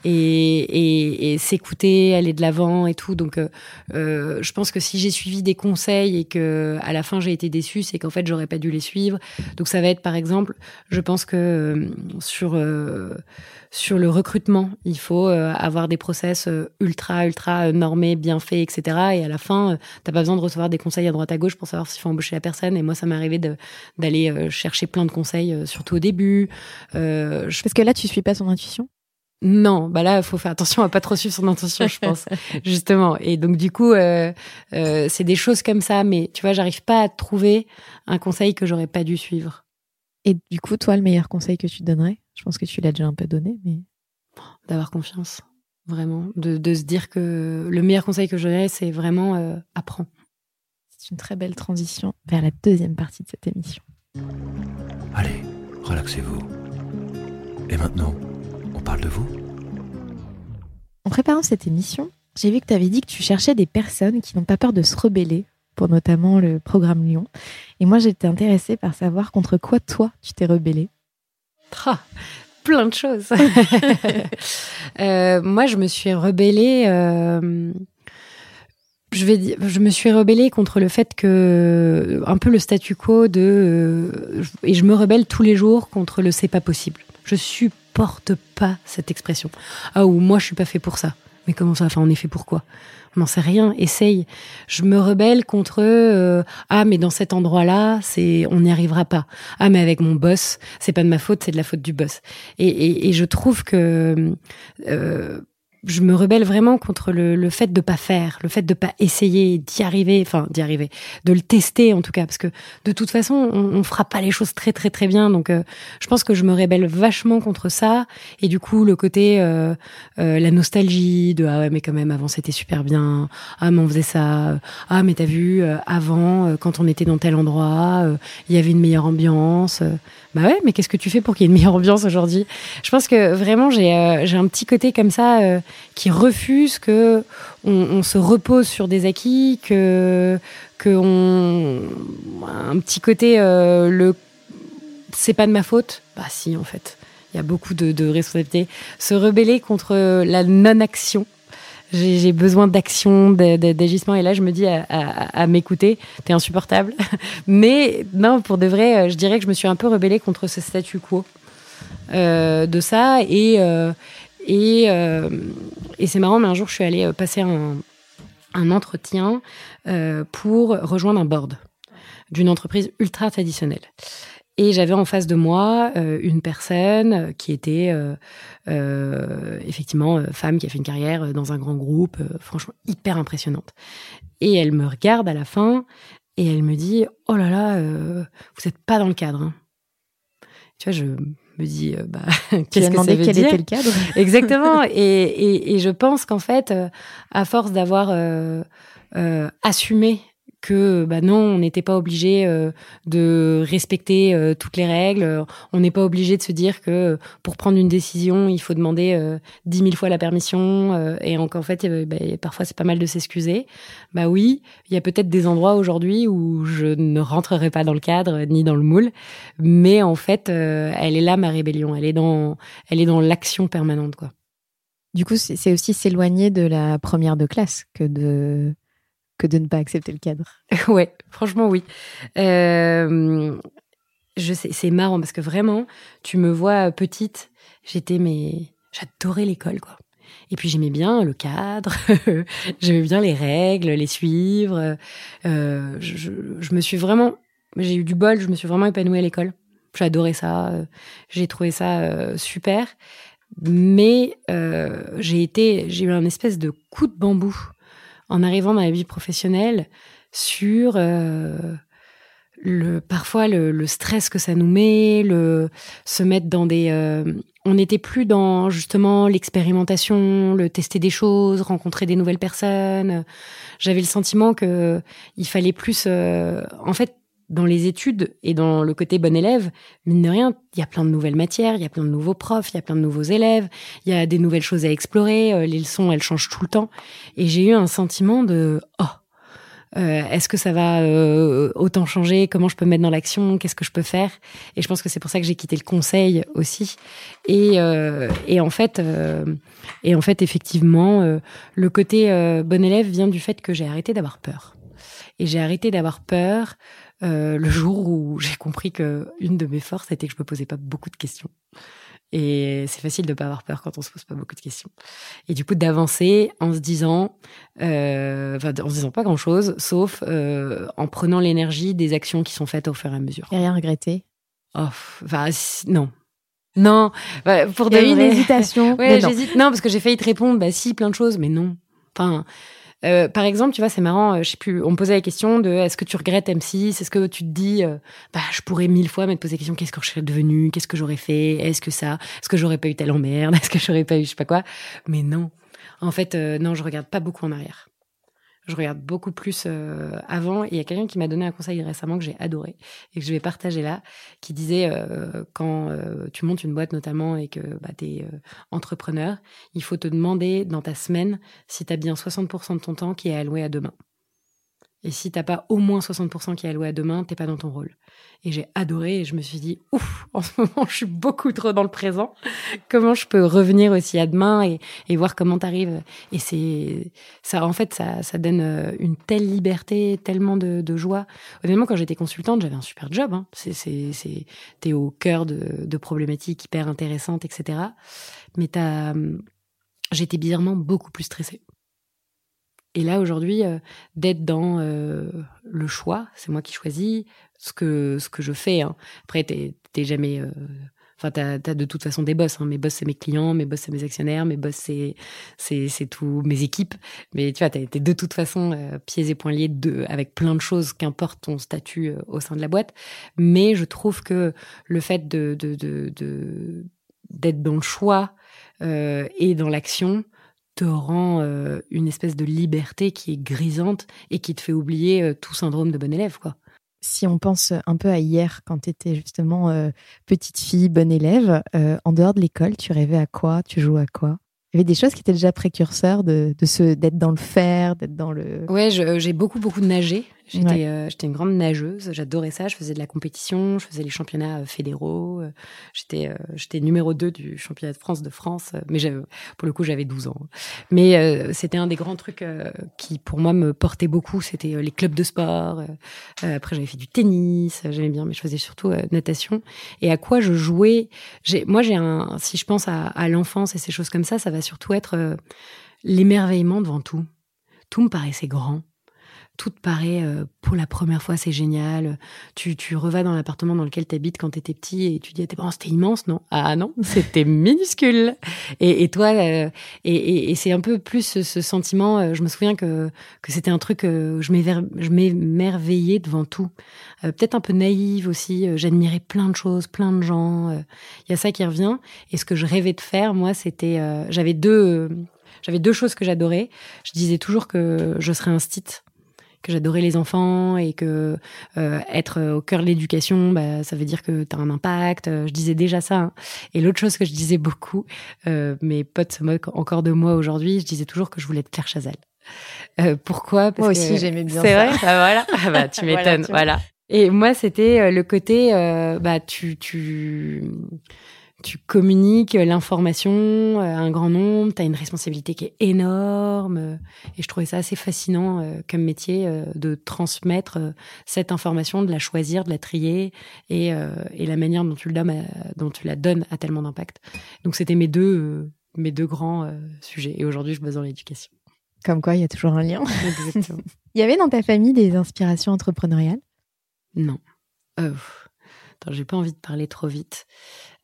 et, et, s'écouter, aller de l'avant et tout. Donc, euh, euh, je pense que si j'ai suivi des conseils et que à la fin j'ai été déçue, c'est qu'en fait j'aurais pas dû les suivre. Donc, ça va être par exemple, je pense que euh, sur sur le recrutement, il faut euh, avoir des process euh, ultra, ultra euh, normés, bien faits, etc. Et à la fin, t'as pas besoin de recevoir des conseils à droite à gauche pour savoir s'il faut embaucher la personne. Et moi, ça m'est arrivé d'aller chercher plein de conseils, surtout au début. Parce que là, tu suis pas son intuition? Non, bah là, il faut faire attention à pas trop suivre son intuition, je pense, justement. Et donc, du coup, euh, c'est des choses comme ça, mais tu vois, j'arrive pas à trouver un conseil que j'aurais pas dû suivre. Et du coup, toi, le meilleur conseil que tu donnerais? Je pense que tu l'as déjà un peu donné, mais. D'avoir confiance, vraiment. De, de, se dire que le meilleur conseil que je donnerais, c'est vraiment euh, apprends. C'est une très belle transition vers la deuxième partie de cette émission. Allez, relaxez-vous. Et maintenant On parle de vous En préparant cette émission, j'ai vu que tu avais dit que tu cherchais des personnes qui n'ont pas peur de se rebeller pour notamment le programme Lyon. Et moi, j'étais intéressée par savoir contre quoi toi tu t'es rebellée. Ah, plein de choses. Euh, moi, je me suis rebellée. euh, je me suis rebellée contre le fait que un peu le statu quo de euh, et je me rebelle tous les jours contre le c'est pas possible. Je supporte pas cette expression. Ah ou moi je suis pas fait pour ça. Mais comment ça Enfin, on est fait pour quoi On n'en sait rien. Essaye. Je me rebelle contre euh, ah mais dans cet endroit-là, c'est on n'y arrivera pas. Ah mais avec mon boss, c'est pas de ma faute, c'est de la faute du boss. Et, et, et je trouve que euh, je me rebelle vraiment contre le, le fait de pas faire, le fait de pas essayer d'y arriver, enfin d'y arriver, de le tester en tout cas, parce que de toute façon on, on fera pas les choses très très très bien. Donc euh, je pense que je me rebelle vachement contre ça. Et du coup le côté euh, euh, la nostalgie de ah ouais mais quand même avant c'était super bien, ah mais on faisait ça, ah mais t'as vu euh, avant euh, quand on était dans tel endroit euh, il y avait une meilleure ambiance. Bah ouais mais qu'est-ce que tu fais pour qu'il y ait une meilleure ambiance aujourd'hui? Je pense que vraiment j'ai j'ai un petit côté comme ça qui refuse que on, on se repose sur des acquis, que que on un petit côté euh, le c'est pas de ma faute. Bah si en fait, il y a beaucoup de, de responsabilités. Se rebeller contre la non-action. J'ai besoin d'action, d'agissement. Et là, je me dis à, m'écouter, t'es insupportable. Mais non, pour de vrai, euh, je dirais que je me suis un peu rebellée contre ce statu quo euh, de ça. Et, et, euh, et c'est marrant, mais un jour, je suis allée euh, passer un, un entretien euh, pour rejoindre un board d'une entreprise ultra traditionnelle. Et j'avais en face de moi euh, une personne qui était euh, euh, effectivement femme qui a fait une carrière dans un grand groupe, franchement hyper impressionnante. Et elle me regarde à la fin et elle me dit Oh là là, vous n'êtes pas dans le cadre. hein. Tu vois, je me dis euh, bah, Qu'est-ce que ça veut quel dire était le cadre? Exactement. et, et, et je pense qu'en fait, euh, à force d'avoir euh, euh, assumé que bah non, on n'était pas obligé euh, de respecter euh, toutes les règles. On n'est pas obligé de se dire que euh, pour prendre une décision, il faut demander euh, dix mille fois la permission. euh, et en, en fait, bah, parfois c'est pas mal de s'excuser. Bah oui, il y a peut-être des endroits aujourd'hui où je ne rentrerai pas dans le cadre ni dans le moule, mais en fait, elle est là ma rébellion. Elle est dans, elle est dans l'action permanente, quoi. Du coup, c'est aussi s'éloigner de la première de classe que de que de ne pas accepter le cadre. Ouais, franchement, oui. Euh, je sais, c'est marrant parce que vraiment, tu me vois petite, j'étais, mais j'adorais l'école, quoi. Et puis j'aimais bien le cadre, j'aimais bien les règles, les suivre. Euh, je, me suis vraiment, j'ai eu du bol, je me suis vraiment épanouie à l'école. Adoré ça, euh, j'ai trouvé ça super. Mais j'ai été, j'ai eu un espèce de coup de bambou en arrivant dans la vie professionnelle sur euh, le parfois le, stress que ça nous met, le se mettre dans des euh, on n'était plus dans justement l'expérimentation, le tester des choses, rencontrer des nouvelles personnes. J'avais le sentiment que il fallait plus euh, en fait dans les études et dans le côté bon élève, mine de rien, il y a plein de nouvelles matières, il y a plein de nouveaux profs, il y a plein de nouveaux élèves, il y a des nouvelles choses à explorer, euh, les leçons, elles changent tout le temps. Et j'ai eu un sentiment de oh, euh, est-ce que ça va euh, autant changer? Comment je peux me mettre dans l'action? Qu'est-ce que je peux faire? Et je pense que c'est pour ça que j'ai quitté le conseil aussi. Et, euh, et en fait, euh, et en fait, effectivement, euh, le côté bon élève vient du fait que j'ai arrêté d'avoir peur. Et j'ai arrêté d'avoir peur euh, le jour où j'ai compris que une de mes forces était que je me posais pas beaucoup de questions. Et c'est facile de pas avoir peur quand on se pose pas beaucoup de questions. Et du coup, d'avancer en se disant, euh, enfin, en se disant pas grand chose, sauf euh, en prenant l'énergie des actions qui sont faites au fur et à mesure. Et rien regretté. Oh, enfin, non. Non, bah, pour Il y a eu une hésitation. Ouais, j'hésite. Non, parce que j'ai failli te répondre, bah si, plein de choses, mais non. Enfin, euh, par exemple, tu vois, c'est marrant, euh, je sais plus, on me posait la question de est-ce que tu regrettes M6 Est-ce que tu te dis, euh, bah, je pourrais mille fois me poser la question qu'est-ce que je serais devenue Qu'est-ce que j'aurais fait? Est-ce que ça? Est-ce que j'aurais pas eu telle emmerde? Est-ce que j'aurais pas eu je sais pas quoi Mais non. En fait, non, je regarde pas beaucoup en arrière. Je regarde beaucoup plus euh, avant. Il y a quelqu'un qui m'a donné un conseil récemment que j'ai adoré et que je vais partager là, qui disait euh, quand euh, tu montes une boîte notamment et que bah, tu es entrepreneur, il faut te demander dans ta semaine si tu as bien 60% de ton temps qui est alloué à demain. Et si t'as pas au moins 60% qui est alloué à demain, t'es pas dans ton rôle. Et j'ai adoré et je me suis dit, ouf, en ce moment, je suis beaucoup trop dans le présent. Comment je peux revenir aussi à demain et, et voir comment t'arrives. Et c'est, ça, en fait, ça, ça donne euh, une telle liberté, tellement de, de joie. Honnêtement, quand j'étais consultante, j'avais un super job, hein. C'est, c'est, c'est, t'es au cœur de, de problématiques hyper intéressantes, etc. Mais t'as, j'étais bizarrement beaucoup plus stressée. Et là, aujourd'hui, euh, d'être dans euh, le choix, c'est moi qui choisis ce que, ce que je fais. Hein. Après, t'es jamais... Euh, enfin, t'as as de toute façon des boss. Hein. Mes boss, c'est mes clients. Mes boss, c'est mes actionnaires. Mes boss, c'est tout mes équipes. Mais tu vois, t'es de toute façon pieds et poings liés avec plein de choses, qu'importe ton statut au sein de la boîte. Mais je trouve que le fait d'être dans le choix et dans l'action, te rend euh, une espèce de liberté qui est grisante et qui te fait oublier euh, tout syndrome de bon élève, quoi. Si on pense un peu à hier, quand tu étais justement euh, petite fille, bonne élève, en dehors de l'école, tu rêvais à quoi? Tu jouais à quoi? Il y avait des choses qui étaient déjà précurseurs de, de ce d'être dans le fer, d'être dans le. Ouais, j'ai beaucoup beaucoup nagé. J'étais euh, j'étais une grande nageuse. J'adorais ça. Je faisais de la compétition. Je faisais les championnats euh, fédéraux. Euh, j'étais numéro 2 du championnat de France de France. Mais pour le coup, j'avais 12 ans. Mais c'était un des grands trucs qui, pour moi, me portait beaucoup. C'était les clubs de sport. après, j'avais fait du tennis. J'aimais bien, mais je faisais surtout natation. Et à quoi je jouais Moi, j'ai un. Si je pense à l'enfance et ces choses comme ça, ça va surtout être l'émerveillement devant tout. Tout me paraissait grand tout te paraît euh, pour la première fois, c'est génial. Tu, tu revas dans l'appartement dans lequel tu habites quand tu étais petit et tu dis, oh, c'était immense, non? Ah non, c'était minuscule. Et, et toi, euh, et, et, c'est un peu plus ce, sentiment, euh, je me souviens que, que c'était un truc, je m'émerveillais devant tout. Peut-être un peu naïve aussi, j'admirais plein de choses, plein de gens. Il y a ça qui revient. Et ce que je rêvais de faire, moi, c'était, j'avais deux... J'avais deux choses que j'adorais. Je disais toujours que je serais un stit que j'adorais les enfants et que euh, être au cœur de l'éducation, bah, ça veut dire que tu as un impact. Euh, je disais déjà ça. Hein. Et l'autre chose que je disais beaucoup, euh, mes potes se moquent encore de moi aujourd'hui, je disais toujours que je voulais être Claire Chazal. Euh, pourquoi? Parce Moi aussi, j'aimais bien ça. C'est vrai? Ah, Voilà. Ah, bah, tu m'étonnes. voilà. Et moi, c'était le côté, bah, tu, tu, tu communiques l'information à un grand nombre, tu as une responsabilité qui est énorme. Et je trouvais ça assez fascinant euh, comme métier euh, de transmettre euh, cette information, de la choisir, de la trier et, et la manière dont tu, le donnes, dont tu la donnes a tellement d'impact. Donc c'était mes deux, mes deux grands sujets. Et aujourd'hui, je bosse dans l'éducation. Comme quoi, il y a toujours un lien. Exactement. il y avait dans ta famille des inspirations entrepreneuriales? Non. Euh, j'ai pas envie de parler trop vite.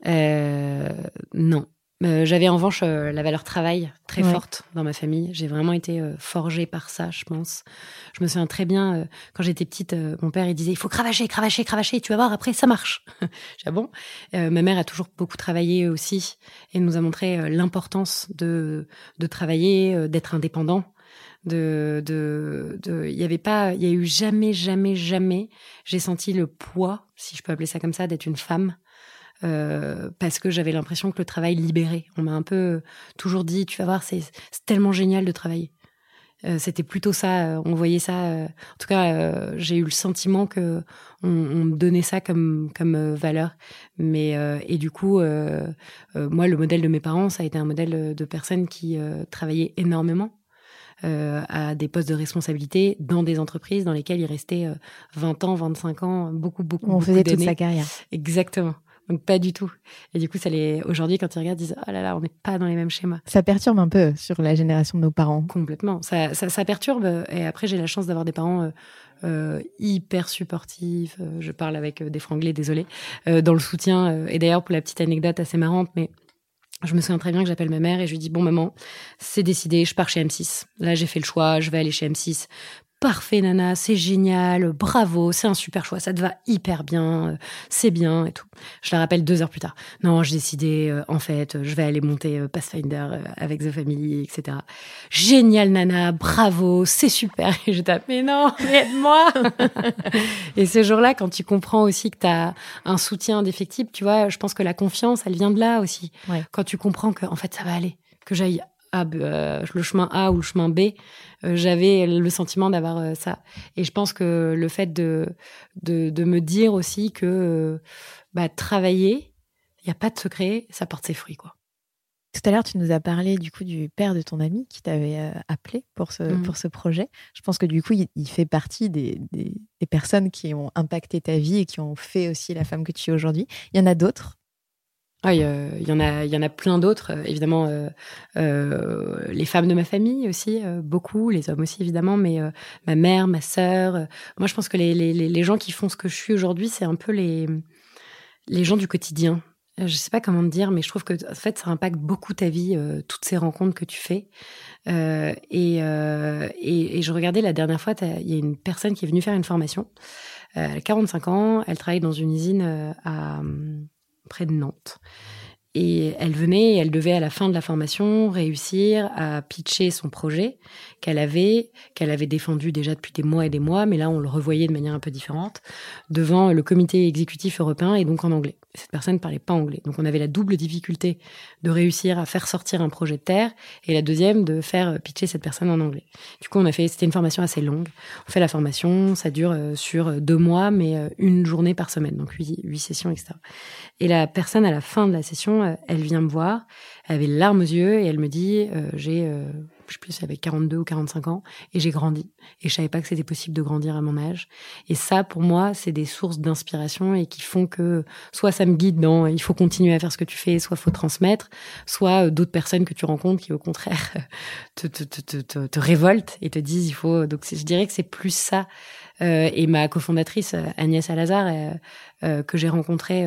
Euh, non. Euh, j'avais en revanche euh, la valeur travail très forte dans ma famille. J'ai vraiment été forgée par ça, je pense. Je me souviens très bien, quand j'étais petite, mon père il disait il faut cravacher, cravacher, cravacher, tu vas voir, après ça marche. J'ai bon. ma mère a toujours beaucoup travaillé aussi et nous a montré l'importance de, de travailler, d'être indépendant de de de il y avait pas il y a eu jamais jamais jamais j'ai senti le poids si je peux appeler ça comme ça d'être une femme euh, parce que j'avais l'impression que le travail libérait on m'a un peu toujours dit tu vas voir c'est tellement génial de travailler euh, c'était plutôt ça on voyait ça en tout cas j'ai eu le sentiment que on, on, me donnait ça comme comme valeur mais et du coup moi le modèle de mes parents ça a été un modèle de personnes qui travaillaient énormément euh, à des postes de responsabilité dans des entreprises dans lesquelles il restait 20 euh, ans, 25 ans, beaucoup, beaucoup. On faisait toute sa carrière. Exactement. Donc pas du tout. Et du coup, ça les aujourd'hui quand ils regardent, ils disent oh là là, on n'est pas dans les mêmes schémas. Ça perturbe un peu sur la génération de nos parents. Complètement. Ça, ça, ça perturbe. Et après, j'ai la chance d'avoir des parents euh, euh hyper supportifs. Je parle avec des franglais, désolé, euh, dans le soutien. Et d'ailleurs, pour la petite anecdote assez marrante, mais je me souviens très bien que j'appelle ma mère et je lui dis bon maman, c'est décidé, je pars chez M6. Là j'ai fait le choix, je vais aller chez M6 parfait Nana, c'est génial, bravo, c'est un super choix, ça te va hyper bien, euh, c'est bien et tout. Je la rappelle deux heures plus tard. Non, j'ai décidé, euh, en fait, je vais aller monter euh, Pathfinder avec The Family, etc. Génial Nana, bravo, c'est super. Et je tape, mais non, aide-moi. et ce jour-là, quand tu comprends aussi que tu as un soutien défectible, tu vois, je pense que la confiance, elle vient de là aussi. Quand tu comprends que, en fait, ça va aller, que j'aille le chemin A ou le chemin B, euh, j'avais le sentiment d'avoir euh, ça. Et je pense que le fait de, de, me dire aussi que euh, bah, travailler, il n'y a pas de secret, ça porte ses fruits. quoi. Tout à l'heure, tu nous as parlé du coup du père de ton ami qui t'avait appelé pour ce, mmh. pour ce projet. Je pense que du coup, il, fait partie des, des, personnes qui ont impacté ta vie et qui ont fait aussi la femme que tu es aujourd'hui. Il y en a d'autres il, y en a, il y en a plein d'autres. Euh, évidemment, euh, euh, les femmes de ma famille aussi, beaucoup, les hommes aussi évidemment, mais ma mère, ma sœur. moi, je pense que les, les, les, gens qui font ce que je suis aujourd'hui, c'est un peu les, les gens du quotidien. Je sais pas comment te dire, mais je trouve que en fait, ça impacte beaucoup ta vie, toutes ces rencontres que tu fais. Et, et, et, je regardais la dernière fois, il y a une personne qui est venue faire une formation. elle a 45 ans, elle travaille dans une usine à près de Nantes. Et elle venait elle devait à la fin de la formation réussir à pitcher son projet qu'elle avait, qu'elle avait défendu déjà depuis des mois et des mois, mais là on le revoyait de manière un peu différente, devant le comité exécutif européen et donc en anglais. Cette personne ne parlait pas anglais. Donc on avait la double difficulté de réussir à faire sortir un projet de terre et la deuxième de faire pitcher cette personne en anglais. Du coup on a fait, c'était une formation assez longue. On fait la formation, ça dure euh, sur deux mois, mais euh, une journée par semaine, donc huit, huit sessions, etc. Et la personne à la fin de la session, euh, elle vient me voir, elle avait les larmes aux yeux et elle me dit, j'ai je sais plus, avait 42 ou 45 ans, et j'ai grandi. Et je savais pas que c'était possible de grandir à mon âge. Et ça, pour moi, c'est des sources d'inspiration et qui font que soit ça me guide dans il faut continuer à faire ce que tu fais, soit faut transmettre, soit euh, d'autres personnes que tu rencontres qui, au contraire, te, te, te, te, te révoltent et te disent il faut. Donc, je dirais que c'est plus ça. Euh, et ma cofondatrice Agnès Alazar, euh, euh, que j'ai rencontrée,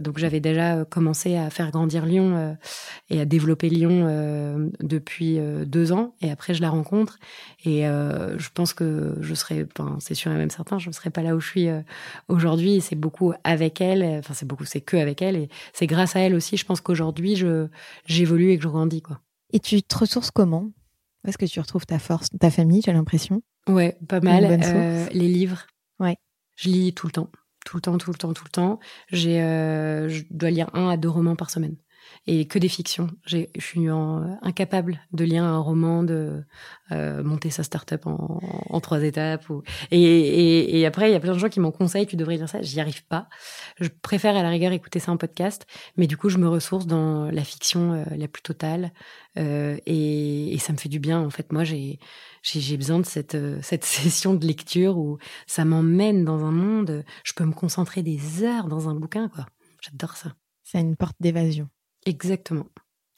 donc j'avais déjà commencé à faire grandir Lyon et à développer Lyon depuis deux ans. Et après, je la rencontre et je pense que je serais, c'est sûr et même certain, je ne serais pas là où je suis aujourd'hui. C'est beaucoup avec elle. Enfin, c'est beaucoup, c'est que avec elle et c'est grâce à elle aussi. Je pense qu'aujourd'hui, je j'évolue et que je grandis quoi. Et tu te ressources comment? Est-ce que tu retrouves ta force, ta famille J'ai l'impression? Ouais, pas mal. Euh, les livres. Ouais. Je lis tout le temps. Tout le temps, tout le temps, tout le temps. J'ai, euh, je dois lire un à deux romans par semaine et que des fictions. Je suis incapable de lire un roman, de euh, monter sa start-up en, trois étapes. Et, après, il y a plein de gens qui m'en conseillent, tu devrais lire ça. J'y arrive pas. Je préfère à la rigueur écouter ça en podcast, mais du coup, je me ressource dans la fiction euh, la plus totale. Euh, et, ça me fait du bien. En fait, moi, j'ai besoin de cette, cette session de lecture où ça m'emmène dans un monde. Je peux me concentrer des heures dans un bouquin, quoi. J'adore ça. C'est une porte d'évasion. Exactement.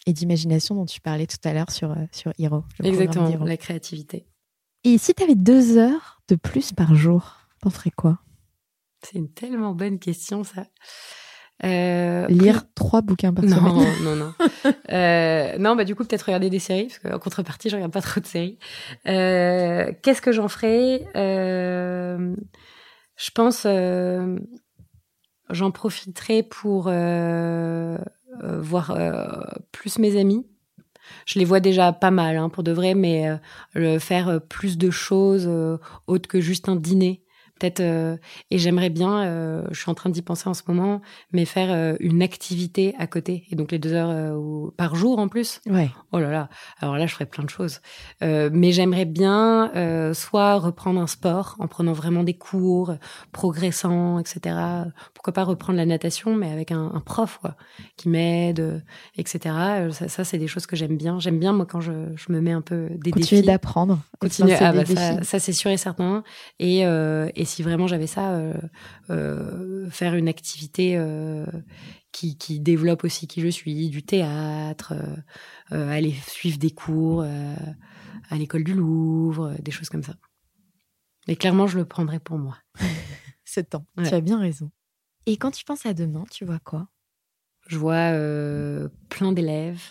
Et d'imagination dont tu parlais tout à l'heure sur, euh, sur Hero. Exactement, la créativité. Et si tu avais deux heures de plus par jour, t'en ferais quoi? C'est une tellement bonne question, ça. Euh, Lire trois bouquins par semaine. Non, non, euh, non, bah du coup peut-être regarder des séries parce qu'en contrepartie je regarde pas trop de séries. Qu'est-ce que j'en ferais? Je pense j'en profiterai pour voir euh, plus mes amis. Je les vois déjà pas mal, hein, pour de vrai, mais euh, faire plus de choses autres que juste un dîner peut-être euh, et j'aimerais bien euh, je suis en train d'y penser en ce moment mais faire euh, une activité à côté et donc les deux heures par jour en plus. Ouais. Oh là là. Alors là je ferais plein de choses. Mais j'aimerais bien soit reprendre un sport en prenant vraiment des cours progressant etc pourquoi pas reprendre la natation mais avec un, un prof quoi qui m'aide etc ça, ça c'est des choses que j'aime bien. J'aime bien moi quand je, je me mets un peu des continuer d'apprendre continuer ah, bah, ça, ça c'est sûr et certain. Et, et si vraiment j'avais ça, euh, euh, faire une activité euh, qui, qui, développe aussi qui je suis, du théâtre, aller suivre des cours à l'école du Louvre, des choses comme ça. Mais clairement, je le prendrais pour moi. Ce temps, tu as bien raison. Et quand tu penses à demain, tu vois quoi? Je vois plein d'élèves,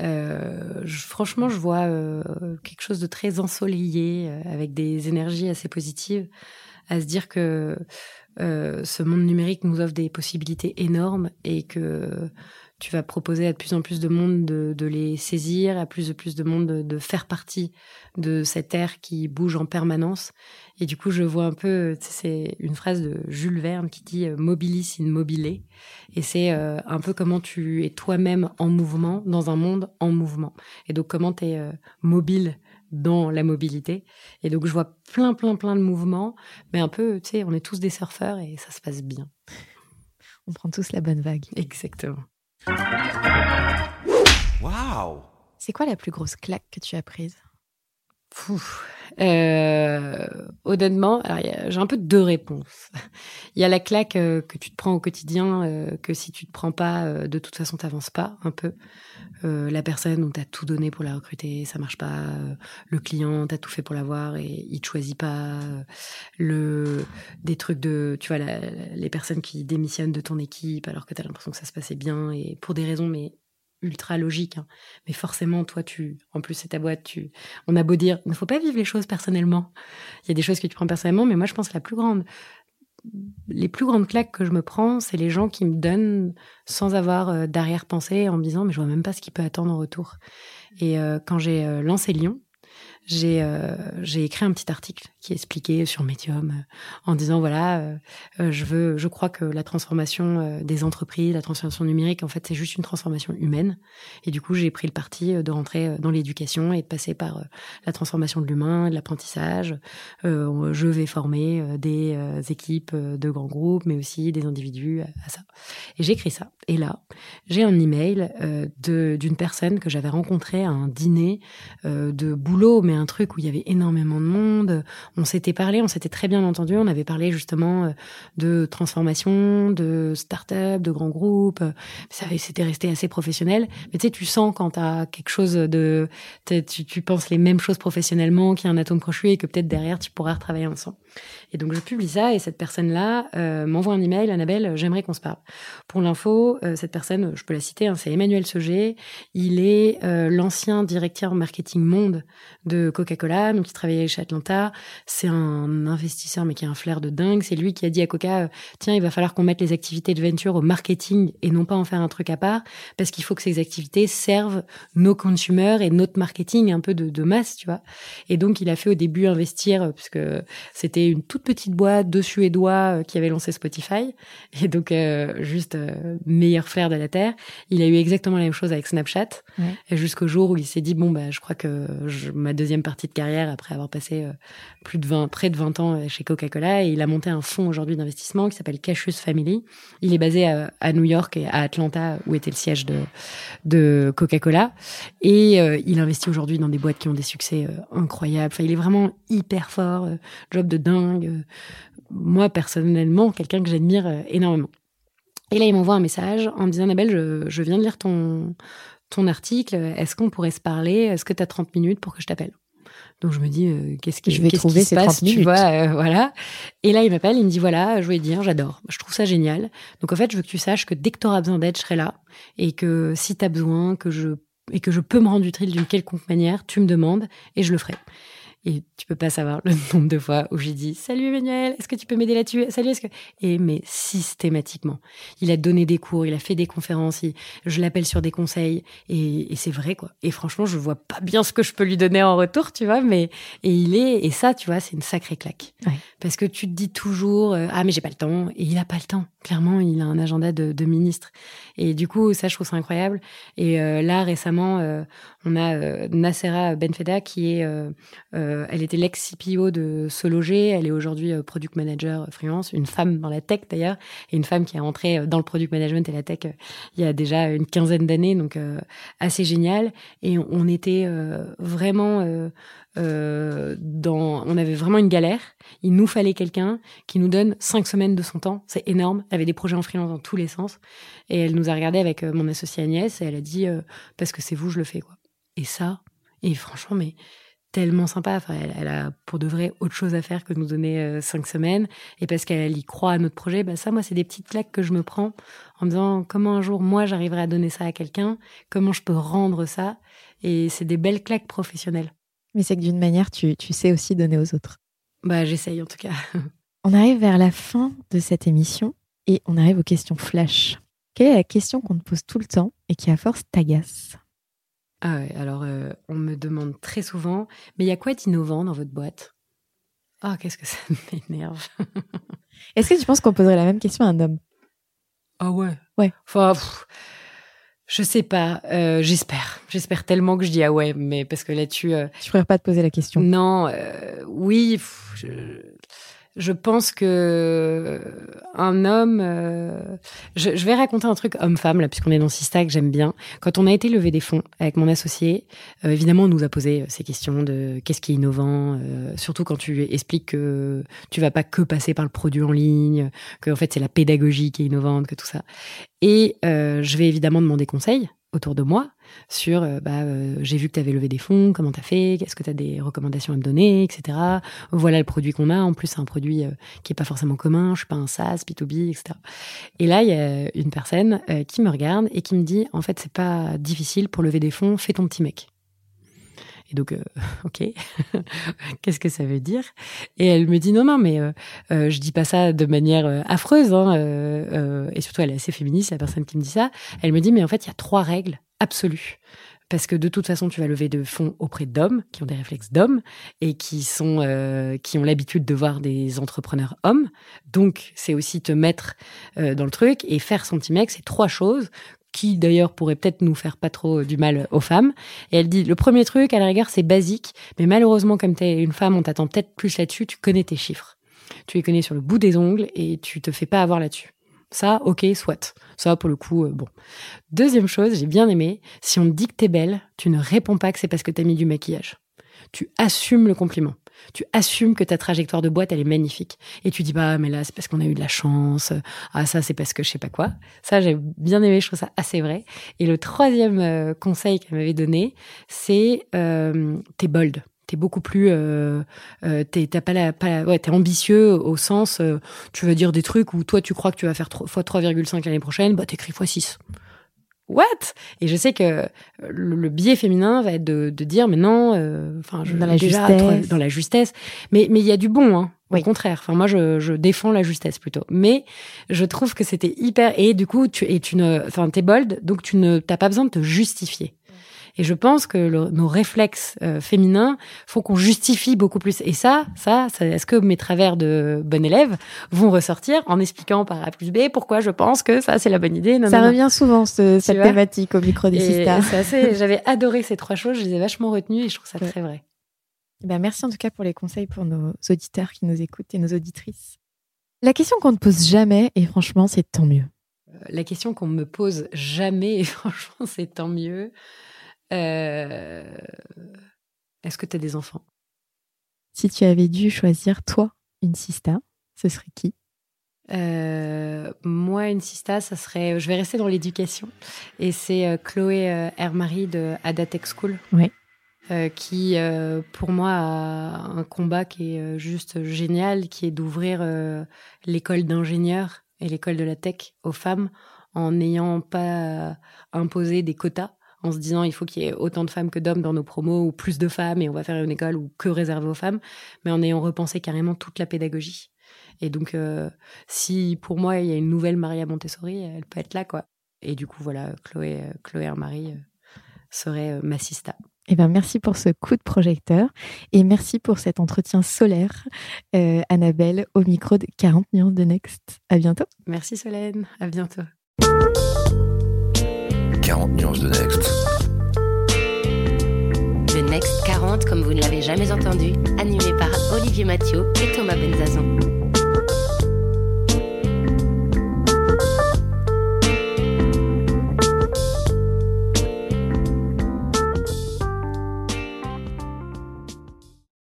Euh, je- franchement, je vois euh, quelque chose de très ensoleillé, euh, avec des énergies assez positives, à se dire que euh, ce monde numérique nous offre des possibilités énormes et que tu vas proposer à de plus en plus de monde de, de les saisir, à plus de plus de monde de, de faire partie de cette ère qui bouge en permanence. Et du coup, je vois un peu, c'est une phrase de Jules Verne qui dit euh, mobilis in mobile. Et c'est euh, un peu comment tu es toi-même en mouvement dans un monde en mouvement. Et donc, comment tu es mobile dans la mobilité. Et donc, je vois plein, plein, plein de mouvements, mais un peu, tu sais, on est tous des surfeurs et ça se passe bien. On prend tous la bonne vague. Exactement. Waouh C'est quoi la plus grosse claque que tu as prise? Euh, honnêtement, j'ai un peu deux réponses. Il y a la claque euh, que tu te prends au quotidien, euh, que si tu te prends pas, euh, de toute façon, t'avances pas un peu. La personne, on t'a tout donné pour la recruter, ça marche pas. Le client, t'as tout fait pour l'avoir et il te choisit pas. Le, des trucs de, tu vois, les personnes qui démissionnent de ton équipe alors que t'as l'impression que ça se passait bien et pour des raisons mais ultra logiques. hein. Mais forcément, toi, tu, en plus, c'est ta boîte, tu, on a beau dire, il ne faut pas vivre les choses personnellement. Il y a des choses que tu prends personnellement, mais moi, je pense que la plus grande, les plus grandes claques que je me prends, c'est les gens qui me donnent sans avoir euh, d'arrière-pensée en me disant, mais je vois même pas ce qui peut attendre en retour. Et euh, quand j'ai euh, lancé Lyon, j'ai euh, écrit un petit article qui expliquait sur Medium euh, en disant voilà euh, euh, je veux je crois que la transformation euh, des entreprises la transformation numérique en fait c'est juste une transformation humaine. Et du coup j'ai pris le parti de rentrer dans l'éducation et de passer par la transformation de l'humain de l'apprentissage. Je vais former des équipes de grands groupes mais aussi des individus à, ça. Et j'ai écrit ça. Et là j'ai un email de d'une personne que j'avais rencontrée à un dîner de boulot, mais un truc où il y avait énormément de monde. On s'était parlé, on s'était très bien entendu. On avait parlé justement euh, de transformation, de start-up, de grands groupes. Ça c'était resté assez professionnel. Mais tu sais, tu sens quand t'as quelque chose de, tu, tu penses les mêmes choses professionnellement, qu'il y a un atome crochu et que peut-être derrière tu pourras retravailler ensemble. Et donc je publie ça et cette personne-là euh, m'envoie un email, Annabelle, euh, j'aimerais qu'on se parle. Pour l'info, euh, cette personne, je peux la citer, hein, c'est Emmanuel Sauger. Il est l'ancien directeur marketing monde de Coca-Cola, donc il travaillait chez Atlanta. C'est un investisseur mais qui a un flair de dingue. C'est lui qui a dit à Coca, tiens, il va falloir qu'on mette les activités de venture au marketing et non pas en faire un truc à part, parce qu'il faut que ces activités servent nos consumers et notre marketing un peu de, de masse, tu vois. Et donc il a fait au début investir, euh, puisque c'était une toute petite boîte de Suédois euh, qui avait lancé Spotify, et donc euh, juste euh, meilleur flair de la terre. Il a eu exactement la même chose avec Snapchat, Ouais. jusqu'au jour où il s'est dit bon bah je crois que je- ma deuxième partie de carrière après avoir passé euh, plus de 20 près de 20 ans chez Coca-Cola et il a monté un fonds aujourd'hui d'investissement qui s'appelle Cassius Family. Il est basé à, à New York et à Atlanta où était le siège de de Coca-Cola et il investit aujourd'hui dans des boîtes qui ont des succès incroyables. Enfin, il est vraiment hyper fort, job de dingue. Moi personnellement, quelqu'un que j'admire euh, énormément. Et là, il m'envoie un message en me disant Annabelle, je, je viens de lire ton ton article, est-ce qu'on pourrait se parler? Est-ce que tu as 30 minutes pour que je t'appelle? Donc je me dis, euh, qu'est-ce qui, Je vais trouver qui se passe, 30 tu vois, euh, voilà. Et là, il m'appelle, il me dit, voilà, je voulais te dire, j'adore, je trouve ça génial. Donc en fait, je veux que tu saches que dès que tu auras besoin d'aide, je serai là. Et que si tu as besoin, que je, et que je peux me rendre utile d'une quelconque manière, tu me demandes et je le ferai. Et tu peux pas savoir le nombre de fois où j'ai dit Salut Emmanuel, est-ce que tu peux m'aider là-dessus? Salut, est-ce que? Et mais systématiquement. Il a donné des cours, il a fait des conférences, il- je l'appelle sur des conseils. Et, et c'est vrai, quoi. Et franchement, je vois pas bien ce que je peux lui donner en retour, tu vois. Mais, et il est. Et ça, tu vois, c'est une sacrée claque. Ouais. Parce que tu te dis toujours euh, Ah, mais j'ai pas le temps. Et il a pas le temps. Clairement, il a un agenda de, de ministre. Et du coup, ça, je trouve ça incroyable. Et euh, là, récemment, euh, on a euh, Benfeda qui est. euh, elle était l'ex-CPO de Sologer. Elle est aujourd'hui euh, product manager euh, freelance, une femme dans la tech d'ailleurs, et une femme qui est entrée dans le product management et la tech il y a déjà une quinzaine d'années, donc assez génial. Et on, était vraiment dans, on avait vraiment une galère. Il nous fallait quelqu'un qui nous donne cinq semaines de son temps. C'est énorme. Elle avait des projets en freelance dans tous les sens. Et elle nous a regardé avec mon associée Agnès et elle a dit parce que c'est vous, je le fais quoi. Et ça, et franchement, mais tellement sympa. Enfin, elle, a pour de vrai autre chose à faire que nous donner euh, cinq semaines. Et parce qu'elle y croit à notre projet, bah ça, moi, c'est des petites claques que je me prends en me disant comment un jour, moi, j'arriverai à donner ça à quelqu'un, comment je peux rendre ça. Et c'est des belles claques professionnelles. Mais c'est que d'une manière, tu, tu sais aussi donner aux autres. Bah, j'essaye en tout cas. on arrive vers la fin de cette émission et on arrive aux questions flash. Quelle est la question qu'on te pose tout le temps et qui à force t'agace? Ah ouais, alors euh, on me demande très souvent, mais il y a quoi d'innovant dans votre boîte? Ah, qu'est-ce que ça m'énerve. Est-ce que tu penses qu'on poserait la même question à un homme? Ah ouais? Ouais. Enfin, je sais pas. Euh, j'espère. J'espère tellement que je dis ah ouais, mais parce que là-dessus. Euh, je préfère pas te poser la question. Non, oui. je je pense que euh, un homme, euh, je, vais raconter un truc homme-femme là, puisqu'on est dans Sista que j'aime bien. Quand on a été lever des fonds avec mon associé, euh, évidemment, on nous a posé ces questions de qu'est-ce qui est innovant, surtout quand tu expliques que tu vas pas que passer par le produit en ligne, que en fait c'est la pédagogie qui est innovante, que tout ça. Et je vais évidemment demander conseil autour de moi sur euh, bah, euh, j'ai vu que tu avais levé des fonds, comment tu as fait, est-ce que tu as des recommandations à me donner, etc. Voilà le produit qu'on a. En plus, c'est un produit euh, qui est pas forcément commun, je suis pas un SaaS, B2B, etc. Et là, il y a une personne qui me regarde et qui me dit en fait, c'est pas difficile pour lever des fonds, fais ton petit mec. Et donc, euh, ok, qu'est-ce que ça veut dire? Et elle me dit non, non, mais euh, euh, je dis pas ça de manière euh, affreuse. Hein, et surtout, elle est assez féministe, la personne qui me dit ça. Elle me dit, mais en fait, il y a trois règles absolues. Parce que de toute façon, tu vas lever de fonds auprès d'hommes qui ont des réflexes d'hommes et qui sont qui ont l'habitude de voir des entrepreneurs hommes. Donc, c'est aussi te mettre dans le truc et faire son petit mec. C'est trois choses qui d'ailleurs pourrait peut-être nous faire pas trop du mal aux femmes. Et elle dit, le premier truc, à la rigueur, c'est basique, mais malheureusement, comme tu es une femme, on t'attend peut-être plus là-dessus, tu connais tes chiffres. Tu les connais sur le bout des ongles et tu te fais pas avoir là-dessus. Ça, ok, soit. Ça, pour le coup, euh, bon. Deuxième chose, j'ai bien aimé, si on te dit que t'es belle, tu ne réponds pas que c'est parce que t'as mis du maquillage. Tu assumes le compliment tu assumes que ta trajectoire de boîte, elle est magnifique. Et tu dis, bah, mais là, c'est parce qu'on a eu de la chance. Ah, ça, c'est parce que je sais pas quoi. Ça, j'ai bien aimé, je trouve ça assez vrai. Et le troisième euh, conseil qu'elle m'avait donné, c'est, euh, t'es bold. T'es beaucoup plus, euh, euh t'es, t'as pas la, pas, ouais, t'es ambitieux au sens, euh, tu vas dire des trucs où toi tu crois que tu vas faire x 3,5 l'année prochaine, bah t'écris x 6 what? Et je sais que le, biais féminin va être de, de dire mais non, euh, enfin dans la justesse, dans la justesse. Mais mais il y a du bon, hein. Au contraire, enfin moi je, je défends la justesse plutôt. Mais je trouve que c'était hyper et du coup tu et tu ne, enfin t'es bold, donc tu ne t'as pas besoin de te justifier. Et je pense que nos réflexes euh, féminins font qu'on justifie beaucoup plus. Et ça, ça, est-ce que mes travers de bon élève vont ressortir en expliquant par A plus B pourquoi je pense que ça, c'est la bonne idée Ça revient souvent, cette thématique au micro des sisters. J'avais adoré ces trois choses, je les ai vachement retenues et je trouve ça très vrai. Ben merci en tout cas pour les conseils pour nos auditeurs qui nous écoutent et nos auditrices. La question qu'on ne pose jamais, et franchement, c'est tant mieux. Euh, la question qu'on me pose jamais, et franchement, c'est tant mieux. Euh, est-ce que tu as des enfants? Si tu avais dû choisir, toi, une sista, ce serait qui? Euh, moi, une sista, ça serait. Je vais rester dans l'éducation. Et c'est euh, Chloé Hermary de Adatech School. Oui. qui, pour moi, a un combat qui est juste génial, qui est d'ouvrir l'école d'ingénieurs et l'école de la tech aux femmes en n'ayant pas imposé des quotas en se disant il faut qu'il y ait autant de femmes que d'hommes dans nos promos ou plus de femmes et on va faire une école ou que réservée aux femmes, mais en ayant repensé carrément toute la pédagogie. Et donc, euh, si pour moi il y a une nouvelle Maria Montessori, elle peut être là, quoi. Et du coup, voilà, Chloé, euh, Chloé Marie euh, serait ma sista. Eh ben, merci pour ce coup de projecteur et merci pour cet entretien solaire, Annabelle, au micro de 40 millions de Next. À bientôt. Merci Solène, à bientôt. 40 nuances de Next. Le Next 40, comme vous ne l'avez jamais entendu, animé par Olivier Mathieu et Thomas Benzazon.